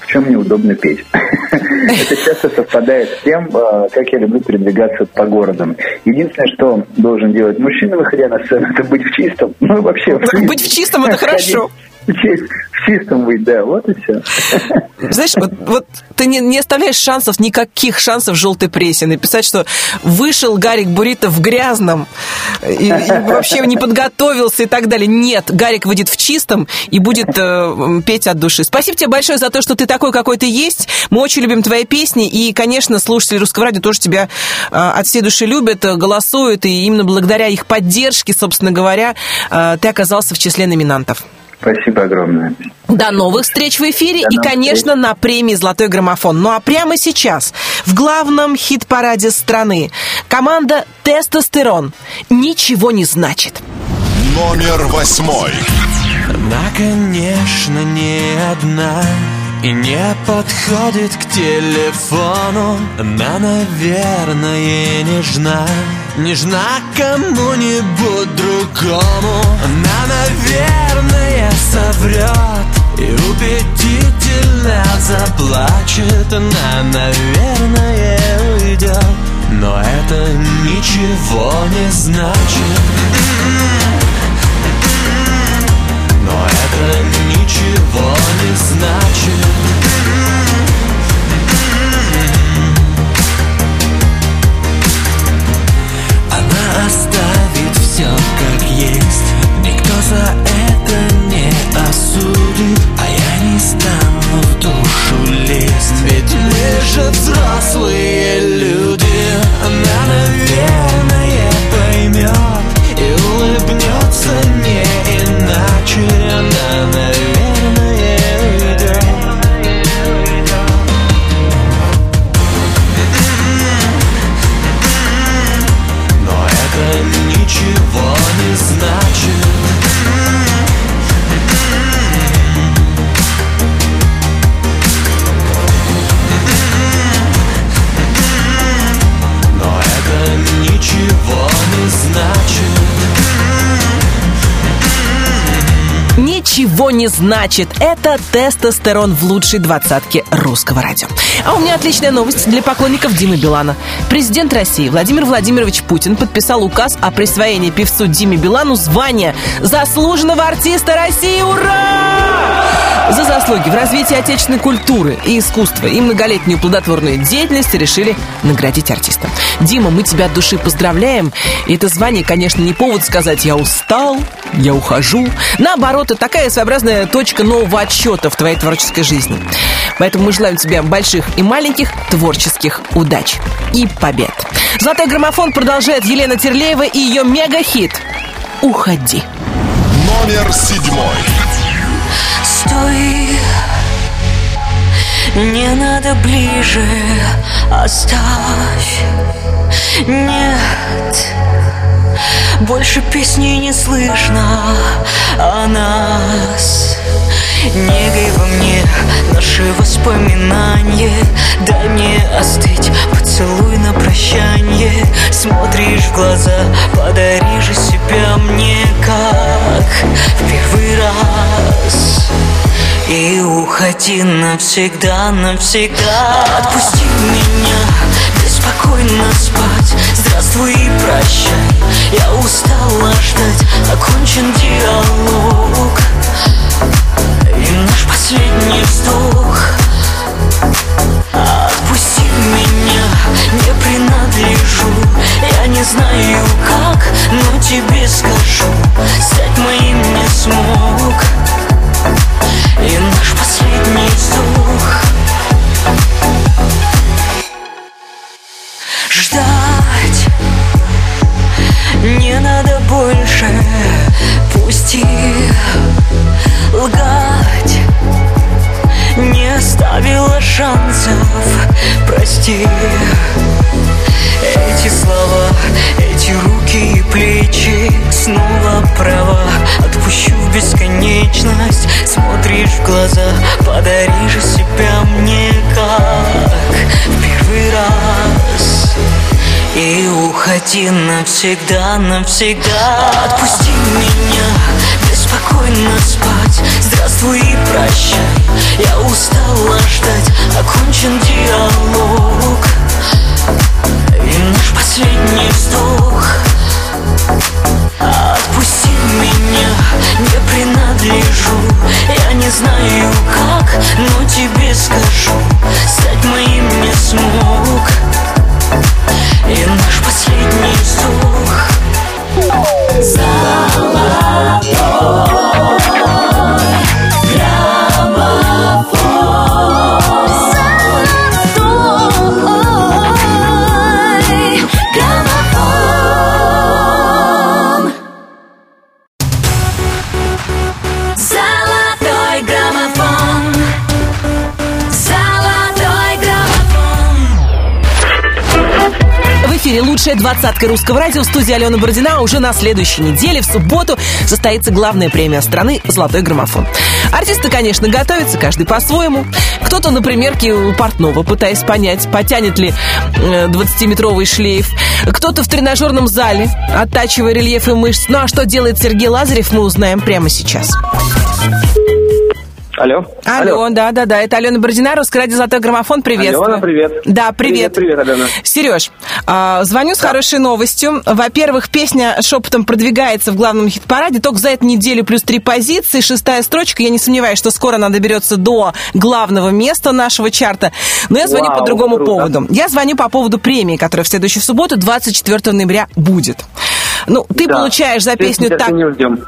в чем мне удобно петь. (laughs) Это часто совпадает с тем, э, как я люблю передвигаться по городу. Единственное, что должен делать мужчина, выходя на сцену, это быть в чистом. Ну, вообще... Быть в чистом – это (laughs) хорошо. В чистом быть, да, вот и все. Знаешь, вот, вот ты не, не оставляешь шансов, никаких шансов желтой прессе написать, что вышел Гарик Бурито в грязном и, и вообще не подготовился и так далее. Нет, Гарик выйдет в чистом и будет э, петь от души. Спасибо тебе большое за то, что ты такой, какой ты есть. Мы очень любим твои песни и, конечно, слушатели Русского радио тоже тебя э, от всей души любят, голосуют, и именно благодаря их поддержке, собственно говоря, э, ты оказался в числе номинантов. Спасибо огромное. До новых встреч в эфире До и, конечно, на премии «Золотой граммофон». Ну а прямо сейчас в главном хит-параде страны команда «Тестостерон» ничего не значит. Номер восьмой. Она, конечно, не одна И не подходит к телефону. Она, наверное, нежна. Нежна кому-нибудь другому. Она, наверное, соврет И убедительно заплачет. Она, наверное, уйдет Но это ничего не значит. Но это ничего не значит. Она оставит все как есть. Никто за это не осудит А я не стану в душу лезть. Ведь мы же взрослые люди Она, наверное, поймет И улыбнется не иначе. Она, ничего не значит. Это тестостерон в лучшей двадцатке русского радио. А у меня отличная новость для поклонников Димы Билана. Президент России Владимир Владимирович Путин подписал указ о присвоении певцу Диме Билану звания заслуженного артиста России. Ура! За заслуги в развитии отечественной культуры и искусства и многолетнюю плодотворную деятельность решили наградить артиста. Дима, мы тебя от души поздравляем. И это звание, конечно, не повод сказать «я устал», «я ухожу». Наоборот, это такая своеобразная точка нового отсчета в твоей творческой жизни. Поэтому мы желаем тебе больших и маленьких творческих удач и побед. Золотой граммофон продолжает Елена Терлеева и ее мега-хит «Уходи». Номер седьмой. Стой, не надо ближе, оставь. Нет, больше песни не слышно о нас. Негой во мне наши воспоминания. Дай мне остыть, поцелуй на прощание. Смотришь в глаза, подари же себя мне как в первый раз. И уходи навсегда, навсегда. Отпусти меня, беспокойно спать Здравствуй и прощай, я устала ждать. Окончен диалог. И наш последний вздох. Отпусти меня, не принадлежу. Я не знаю как, но тебе скажу. Стать моим не смог. И наш последний вздох. Ждать Пусти лгать Не оставила шансов, прости. Эти слова, эти руки и плечи Снова права, отпущу в бесконечность Смотришь в глаза, подари же себя мне как в первый раз. И уходи навсегда, навсегда. Отпусти меня, беспокойно спать. Здравствуй и прощай, я устала ждать. Окончен диалог. И наш последний вздох. Отпусти меня, не принадлежу. Я не знаю как, но тебе скажу. Стать моим не смог. И наш последний вздох. Золотой граммофон лучшая двадцатка русского радио в студии Алена Бородина. Уже на следующей неделе, в субботу, состоится главная премия страны «Золотой граммофон». Артисты, конечно, готовятся, каждый по-своему. Кто-то на примерке у портного, пытаясь понять, потянет ли э, 20-метровый шлейф. Кто-то в тренажерном зале, оттачивая рельефы мышц. Ну а что делает Сергей Лазарев, мы узнаем прямо сейчас. Алло. Алло, да, да, да, это Алена Бородина, Русское радио «Золотой граммофон», приветствую. Алена, привет. Да, привет. Привет, привет, Алена. Сереж, а, звоню с хорошей новостью. Во-первых, песня шепотом продвигается в главном хит-параде только за эту неделю плюс три позиции, шестая строчка. Я не сомневаюсь, что скоро она доберется до главного места нашего чарта. Но я звоню Вау, по другому круто. поводу. Я звоню по поводу премии, которая в следующую субботу, 24 ноября, будет. Ну, ты Да. получаешь за песню так...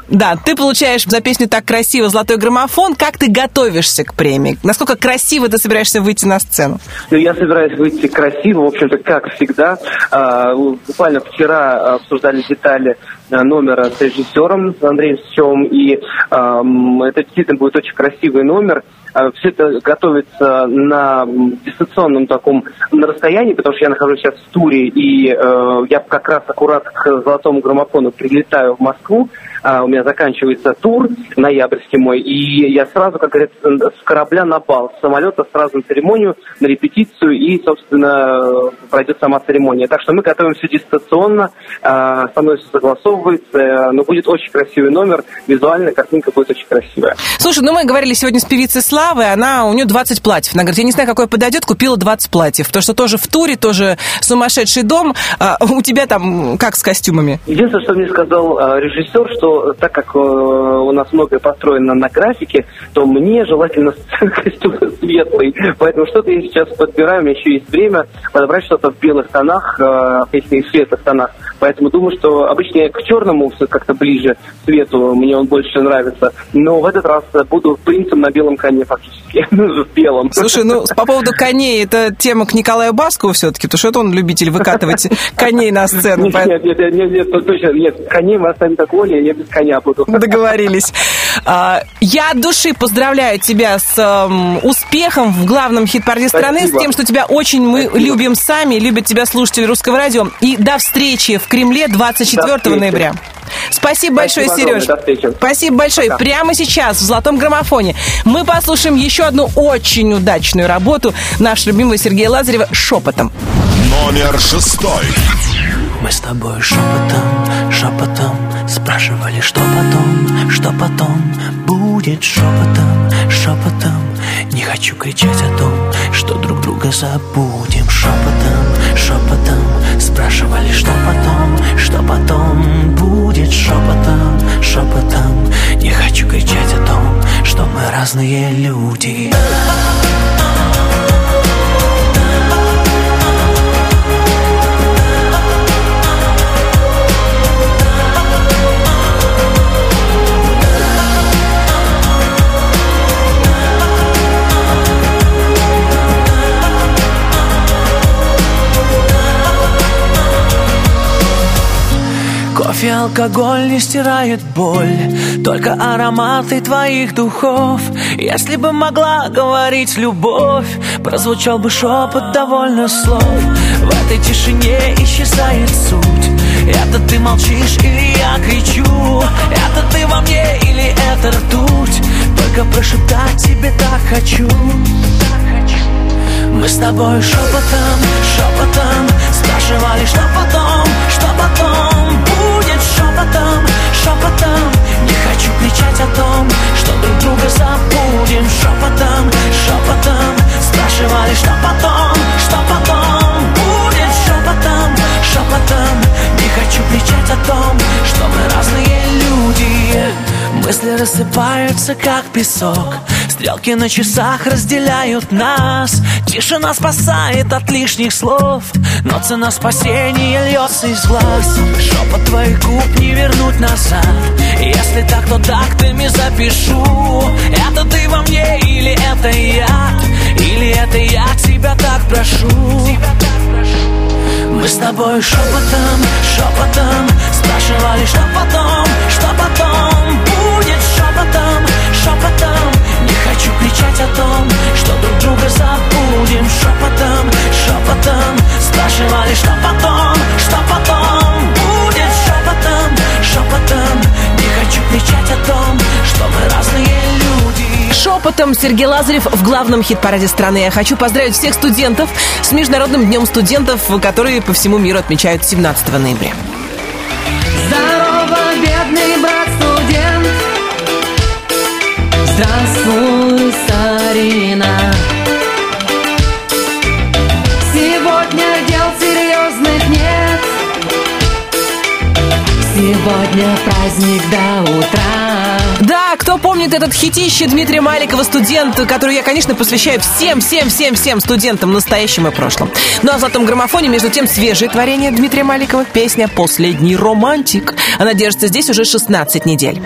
Да, ты получаешь за песню так красиво золотой граммофон. Как ты готовишься к премии? Насколько красиво ты собираешься выйти на сцену? Ну, я собираюсь выйти красиво, в общем-то, как всегда. А, Буквально вчера обсуждали детали а, номера с режиссером с Андреем Сычевым, и ам, это действительно будет очень красивый номер. А, Все это готовится на дистанционном таком на расстоянии, потому что я нахожусь сейчас в туре, и э, я как раз аккурат к золотому граммофону прилетаю в Москву. а, у меня заканчивается тур ноябрьский мой, и я сразу, как говорится, с корабля на бал, с самолета сразу на церемонию, на репетицию, и, собственно, пройдет сама церемония. Так что мы готовимся дистанционно, а, со мной все согласовывается, э, но будет очень красивый номер, визуально картинка будет очень красивая. Слушай, ну мы говорили сегодня с певицей Славы, она, у нее 20 платьев. Она говорит, я не знаю, какое подойдет, купила 20 платьев. Потому что тоже в туре, тоже сумасшедший дом. А у тебя там как с костюмами? Единственное, что мне сказал э, режиссер, что так как э, у нас многое построено на графике, то мне желательно (laughs) костюм светлый. Поэтому что-то я сейчас подбираю, у меня еще есть время подобрать что-то в белых тонах, э, если и в светлых тонах. Поэтому думаю, что обычно я к черному как-то ближе цвету, мне он больше нравится. Но в этот раз буду принцем на белом коне фактически, (laughs) в белом. Слушай, ну по поводу коней, это тема к Николаю Баскову все-таки, потому что это он любитель выкатывать (laughs) коней на сцену. Нет, нет, нет, нет, нет, точно, нет, коней мы оставим так Оля, я без коня буду. Договорились. А, Я от души поздравляю тебя с эм, успехом в главном хит-параде страны, с тем, что тебя очень мы любим сами, любят тебя слушатели русского радио. И до встречи в Кремле 24 До встречи. ноября. Спасибо большое, Сереж. до встречи. Спасибо большое. Прямо сейчас в золотом граммофоне мы послушаем еще одну очень удачную работу нашего любимого Сергея Лазарева шепотом. Номер шестой. Мы с тобой шепотом, шепотом Спрашивали, что потом, что потом Будет шепотом, шепотом Не хочу кричать о том, что друг друга забудем Шепотом, шепотом Спрашивали, что потом, что потом Будет шепотом, шепотом Не хочу кричать о том, что мы разные люди Кофе, алкоголь не стирает боль Только ароматы твоих духов. Если бы могла говорить любовь Прозвучал бы шепот довольно слов. В этой тишине исчезает суть. Это ты молчишь или я кричу. Это ты во мне или это ртуть? Только прошептать тебе так хочу. Мы с тобой шепотом, шепотом Спрашивали, что потом, шепотом, шепотом. Не хочу кричать о том, что друг друга забудем. Шепотом, шепотом. Спрашивали, что потом, что потом Будет. Шепотом, шепотом. Не хочу кричать о том, что мы разные люди Мысли рассыпаются, как песок. Стрелки на часах разделяют нас. Тишина спасает от лишних слов. Но цена спасения льется из глаз. Шепот твоих губ не вернуть назад. Если так, то тактами запишу. Это ты во мне или это я? Или это я тебя так прошу? Мы с тобой шепотом, шепотом Спрашивали, что потом, что потом шепотом, шепотом. Не хочу кричать о том, что друг друга забудем. Шепотом, шепотом. Спрашивали, что потом, что потом Будет. Шепотом, шепотом. Не хочу кричать о том, что мы разные люди. Шепотом Сергей Лазарев в главном хит-параде страны. Я хочу поздравить всех студентов с Международным днем студентов, которые по всему миру отмечают 17 ноября. Здравствуй, старина Сегодня дел серьезных нет Сегодня праздник до утра Да, кто помнит этот хитище Дмитрия Маликова, студент, который я, конечно, посвящаю всем, всем, всем, всем студентам, настоящим и прошлым. Ну а в золотом граммофоне, между тем, свежее творение Дмитрия Маликова, песня «Последний романтик». Она держится здесь уже 16 недель.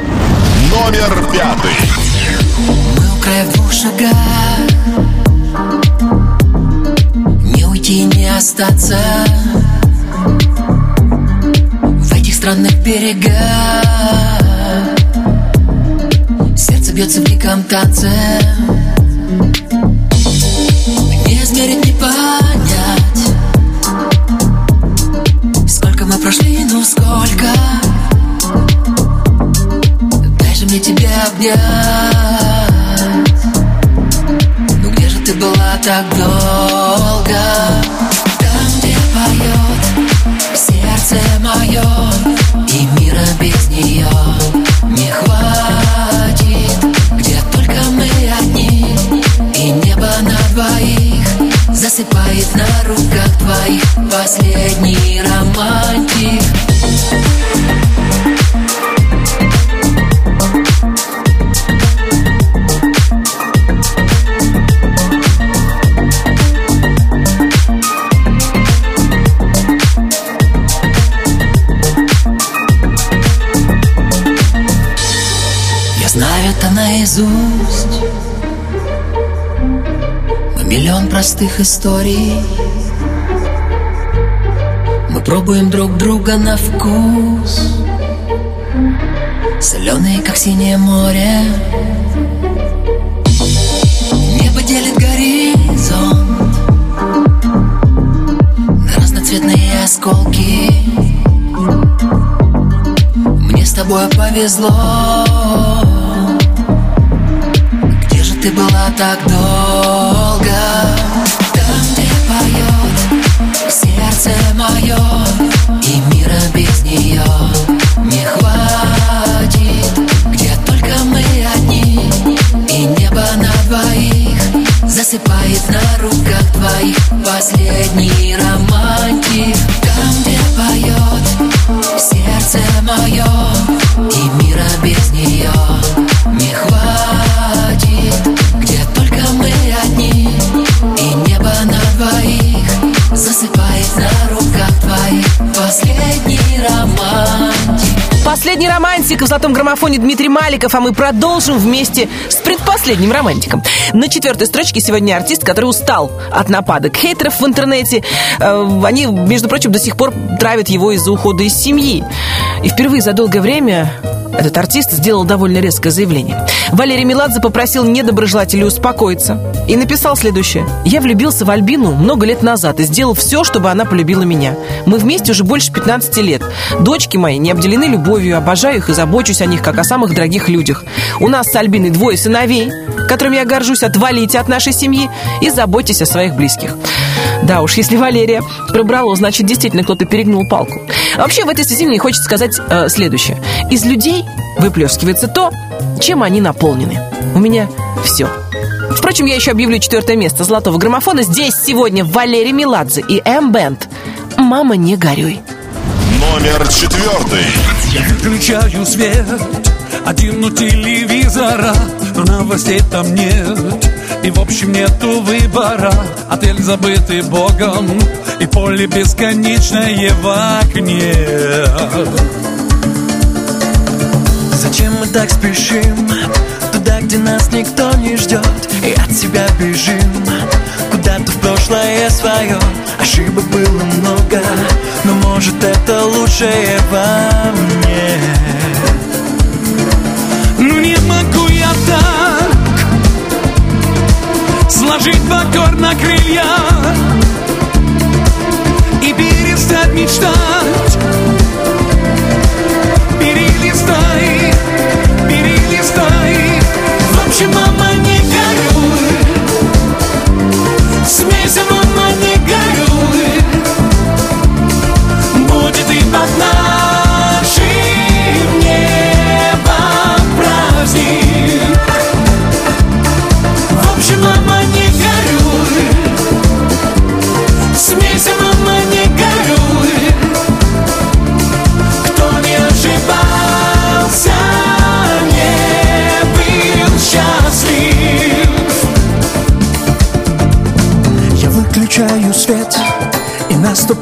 Номер пятый. Края в двух шагах. Не уйти, не остаться В этих странных берегах. Сердце бьется в диком танце простых историй. Мы пробуем друг друга на вкус. Соленые, как синее море. Небо делит горизонт На разноцветные осколки. Мне с тобой повезло. Где же ты была так долго? Поет сердце мое И мира без нее не хватит. Где только мы одни И небо на двоих Засыпает на руках твоих Последний романтик. Там, где поет сердце мое И мира без нее Засыпает на руках твоих Последний романтик Последний романтик в золотом граммофоне Дмитрий Маликов, а мы продолжим вместе с предпоследним романтиком. На четвертой строчке сегодня артист, который устал от нападок хейтеров в интернете. Э, Они, между прочим, до сих пор травят его из-за ухода из семьи. И впервые за долгое время этот артист сделал довольно резкое заявление. Валерий Меладзе попросил недоброжелателей успокоиться и написал следующее. «Я влюбился в Альбину много лет назад и сделал все, чтобы она полюбила меня. Мы вместе уже больше 15 лет. Дочки мои не обделены любовью, обожаю их и забочусь о них, как о самых дорогих людях. У нас с Альбиной двое сыновей, которыми я горжусь. Отвалите от нашей семьи и заботьтесь о своих близких». Да уж, если Валерия пробрало, значит, действительно кто-то перегнул палку. Вообще, в этой связи мне хочется сказать э, следующее. Из людей выплескивается то, чем они наполнены. У меня все. Впрочем, я еще объявлю четвертое место золотого граммофона. Здесь сегодня Валерий Меладзе и М-Бенд. «Мама, не горюй». Номер четвертый. Я выключаю свет, один у телевизора, но новостей там нет. И в общем нету выбора. Отель забытый богом И поле бесконечное в окне Зачем мы так спешим? Туда, где нас никто не ждет И от себя бежим. Куда-то в прошлое свое Ошибок было много Но может это лучшее во мне Сложить покорно крылья И перестать мечтать. Перелистай, перелистай. В общем, мама,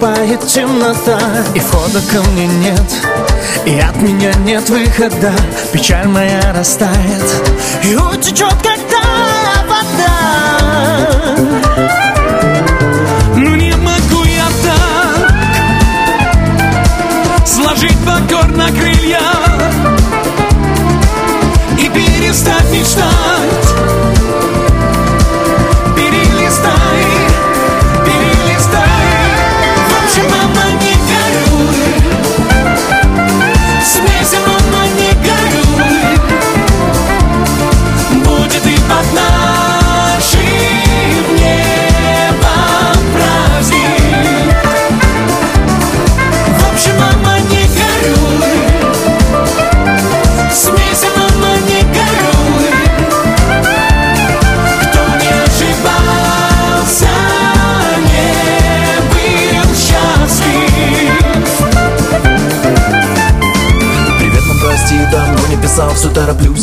наступает темнота. И входа ко мне нет И от меня нет выхода. Печаль моя растает И утечет, когда вода. Ну не могу я так Сложить покорно крылья И перестать мечтать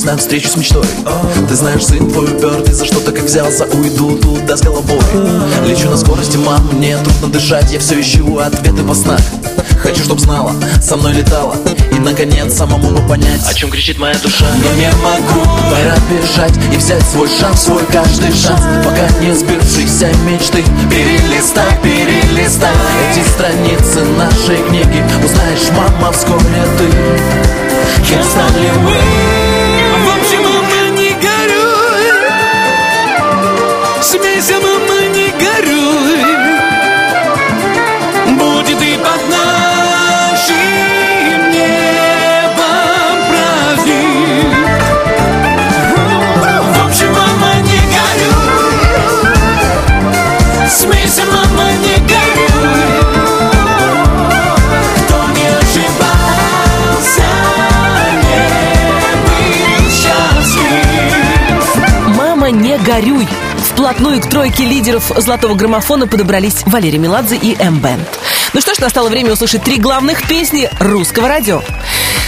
тороплюсь на встречу с мечтой. Ты знаешь, сын твой упертый, за что-то как взялся Уйду туда с головой. Лечу на скорости, мам, мне трудно дышать. Я все ищу ответы по снах Хочу, чтоб знала, со мной летала. И, наконец, самому бы понять О чем кричит моя душа. Но не могу, пора бежать И взять свой шанс, свой каждый шанс. Пока не сбившиеся мечты. Перелистай, перелистай. Эти страницы нашей книги. Узнаешь, мама, вскоре ты. Can't stand away Смейся, мама, не горюй Будет и под нашим небом праздник В общем, мама, не горюй Смейся, мама, не горюй Кто не ошибался, не был счастлив. «Мама, не горюй!» Вплотную к тройке лидеров «Золотого граммофона» подобрались Валерий Меладзе и М-Бенд. Ну что ж, настало время услышать три главных песни русского радио.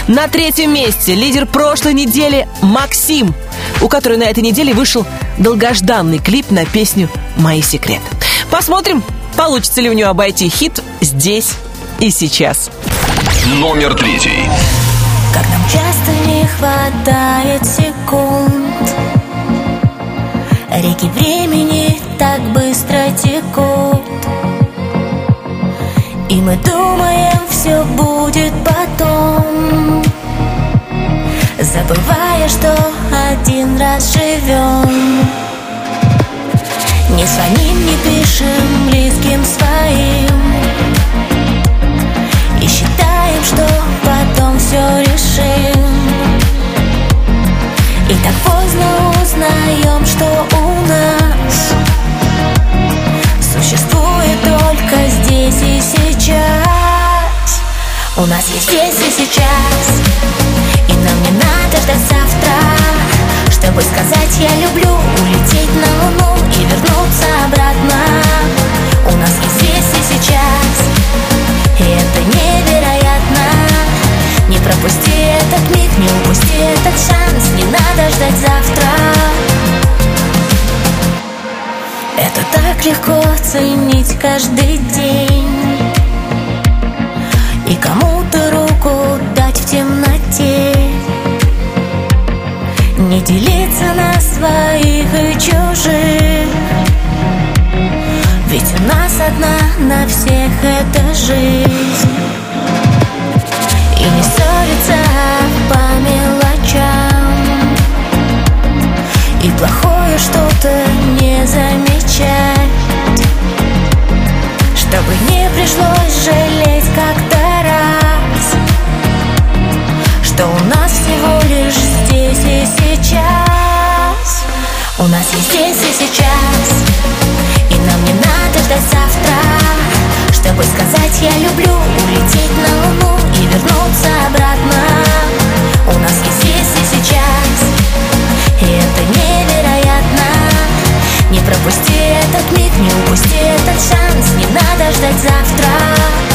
На третьем месте лидер прошлой недели Максим, у которой на этой неделе вышел долгожданный клип на песню «Мои секреты». Посмотрим, получится ли у нее обойти хит здесь и сейчас. Номер третий. Как нам часто не хватает секунд Реки времени так быстро текут. И мы думаем, все будет потом. Забывая, что один раз живем Не звоним, не пишем близким своим. И считаем, что так поздно узнаем, что у нас Существует только здесь и сейчас. У нас есть здесь и сейчас И нам не надо ждать завтра. Чтобы сказать я люблю Улететь на луну и вернуться обратно. У нас есть пропусти этот миг, не упусти этот шанс. Не надо ждать завтра. Это так легко ценить каждый день. И кому-то руку дать в темноте. Не делиться на своих и чужих. Ведь у нас одна на всех эта жизнь И не ссориться по мелочам. И плохое что-то не замечать. Чтобы не пришлось жалеть как-то раз. Что у нас всего лишь здесь и сейчас. У нас есть здесь и сейчас. И нам не надо ждать завтра Чтобы сказать я люблю Улететь на луну и вернуться обратно. У нас есть здесь и сейчас И это невероятно. Не пропусти этот миг, не упусти этот шанс Не надо ждать завтра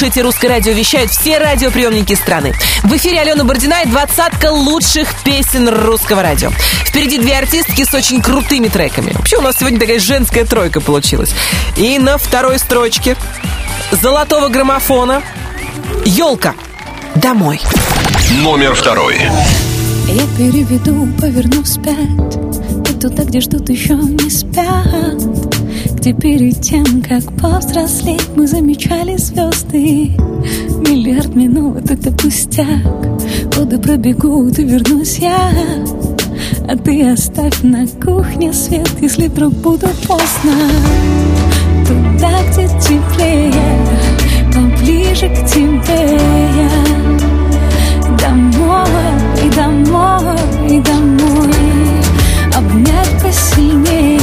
слушаете «Русское радио», вещают все радиоприемники страны. В эфире Алена Бородина и двадцатка лучших песен русского радио. Впереди две артистки с очень крутыми треками. Вообще у нас сегодня такая женская тройка получилась. И на второй строчке золотого граммофона «Елка». Домой. Номер второй. Я переведу, поверну вспять И туда, где ждут еще не спят Где перед тем, как повзрослеть Мы замечали звезды. Миллиард минут — это пустяк. Годы пробегут и вернусь я. А ты оставь на кухне свет Если вдруг буду поздно. Туда, где теплее Поближе к тебе я. Домой, и домой, и домой. Обнять посильнее,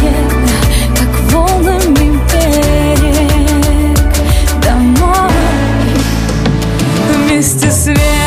вместе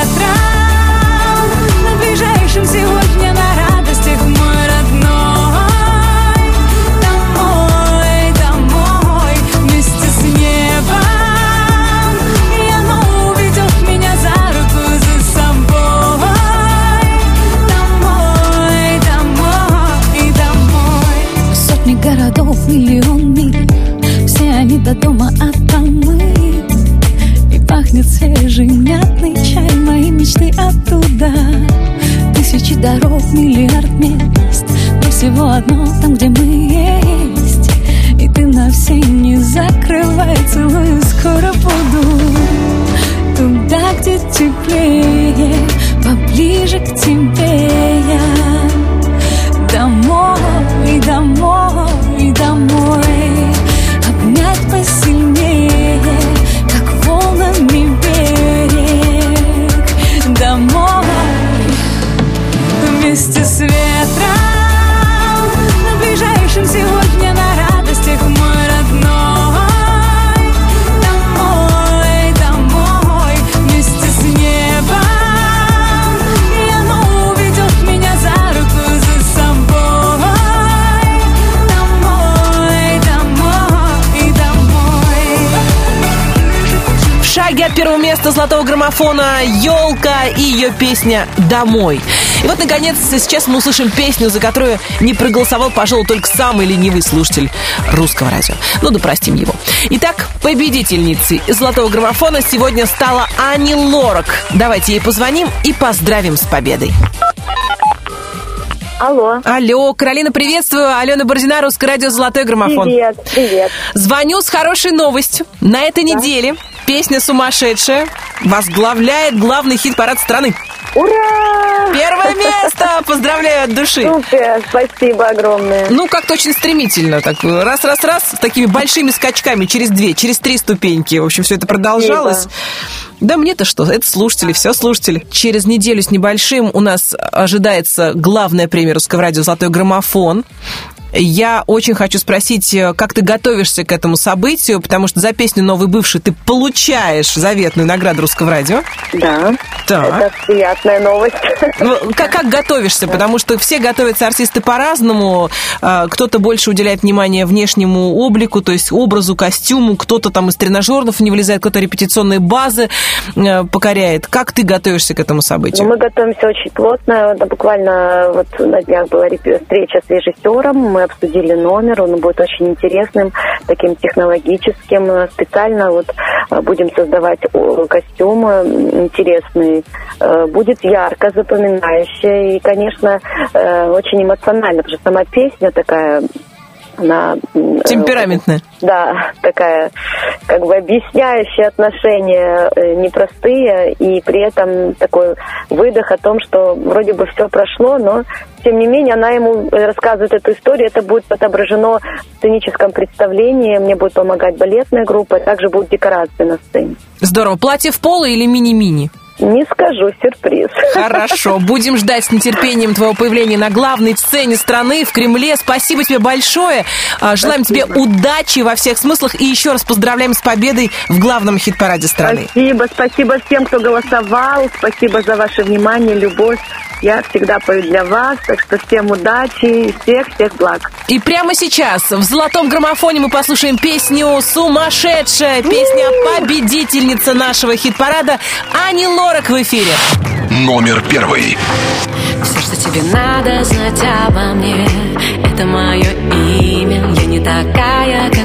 дорог миллиард мест. Но всего одно там, где мы есть. И ты на все не закрывай Целую, скоро буду. Туда, где теплее Поближе к тебе я. Домой, домой, первого места золотого граммофона «Елка» и ее песня «Домой». И вот, наконец, сейчас мы услышим песню, за которую не проголосовал, пожалуй, только самый ленивый слушатель русского радио. Ну да простим его. Итак, победительницей золотого граммофона сегодня стала Ани Лорак. Давайте ей позвоним и поздравим с победой. Алло. Алло, Каролина, приветствую. Алена Бородина, Русское радио «Золотой граммофон». Привет, привет. Звоню с хорошей новостью. На этой неделе песня «Сумасшедшая» возглавляет главный хит-парад страны. Ура! Первое место! Поздравляю от души. Супер, спасибо огромное. Ну, как-то очень стремительно. Так, раз-раз-раз, с такими большими скачками через две, через три ступеньки. В общем, все это продолжалось. Да мне-то что, это слушатели, все слушатели. Через неделю с небольшим у нас ожидается главная премия русского радио «Золотой граммофон». Я очень хочу спросить, э, как ты готовишься к этому событию, потому что за песню «Новый бывший» ты получаешь заветную награду русского радио. Да, Так. это приятная новость. Ну, как, как готовишься? Потому что все готовятся артисты по-разному. А, Кто-то больше уделяет внимание внешнему облику, то есть образу, костюму. Кто-то там из тренажеров не вылезает, кто-то репетиционные базы э, покоряет. Как ты готовишься к этому Ну, событию? мы готовимся очень плотно. Да, буквально вот на днях была встреча с режиссером. Мы обсудили номер. Он будет очень интересным, таким технологическим. Специально вот э, будем создавать костюмы интересные. Э, Будет ярко, запоминающее и, конечно, э, очень эмоционально, потому что сама песня такая она... Темпераментная. Да, такая как бы объясняющая отношения э, непростые и при этом такой выдох о том, что вроде бы все прошло, но тем не менее она ему э, рассказывает эту историю, это будет отображено в сценическом представлении, мне будет помогать балетная группа, и также будут декорации на сцене. Здорово. Платье в поло или мини-мини? Не скажу, сюрприз. Хорошо, будем ждать с нетерпением твоего появления на главной сцене страны в Кремле. Спасибо тебе большое. А, Желаем тебе удачи во всех смыслах и еще раз поздравляем с победой в главном хит-параде страны. Спасибо, спасибо всем, кто голосовал, спасибо за ваше внимание, любовь. Я всегда пою для вас, так что всем удачи и всех-всех благ. И прямо сейчас в золотом граммофоне мы послушаем песню «Сумасшедшая». Песня победительница нашего хит-парада Ани Лорак в эфире. Номер первый. Все, что тебе надо знать обо мне Это мое имя Я не такая, как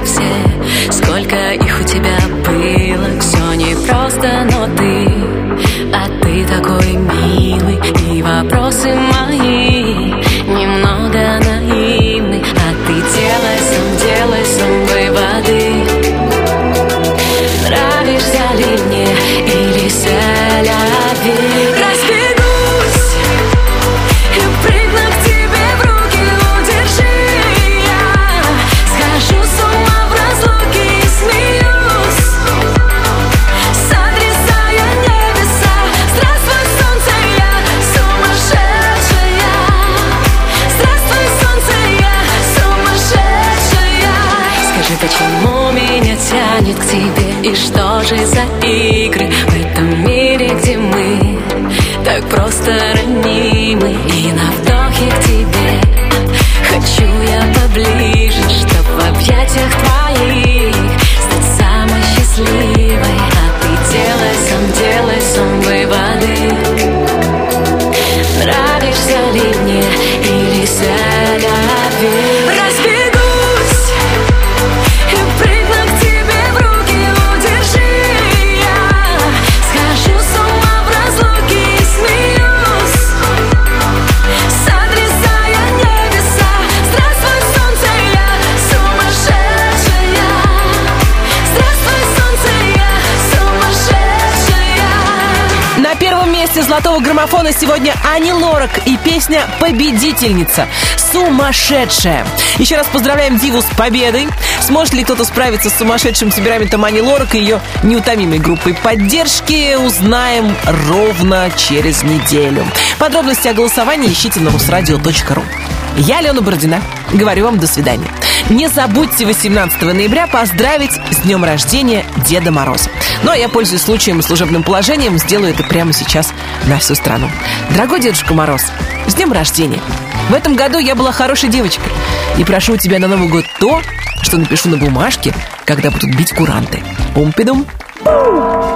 золотого граммофона сегодня Ани Лорак и песня «Победительница». Сумасшедшая. Еще раз поздравляем Диву с победой. Сможет ли кто-то справиться с сумасшедшим темпераментом Ани Лорак и ее неутомимой группой поддержки, узнаем ровно через неделю. Подробности о голосовании ищите на русрадио.ру. Я, Алена Бородина, говорю вам до свидания. Не забудьте 18 ноября поздравить с днем рождения Деда Мороза. Ну а я, пользуясь случаем и служебным положением, сделаю это прямо сейчас на всю страну. Дорогой Дедушка Мороз, с днем рождения! В этом году я была хорошей девочкой. И прошу у тебя на Новый год то, что напишу на бумажке, когда будут бить куранты. Пумпидум. Пум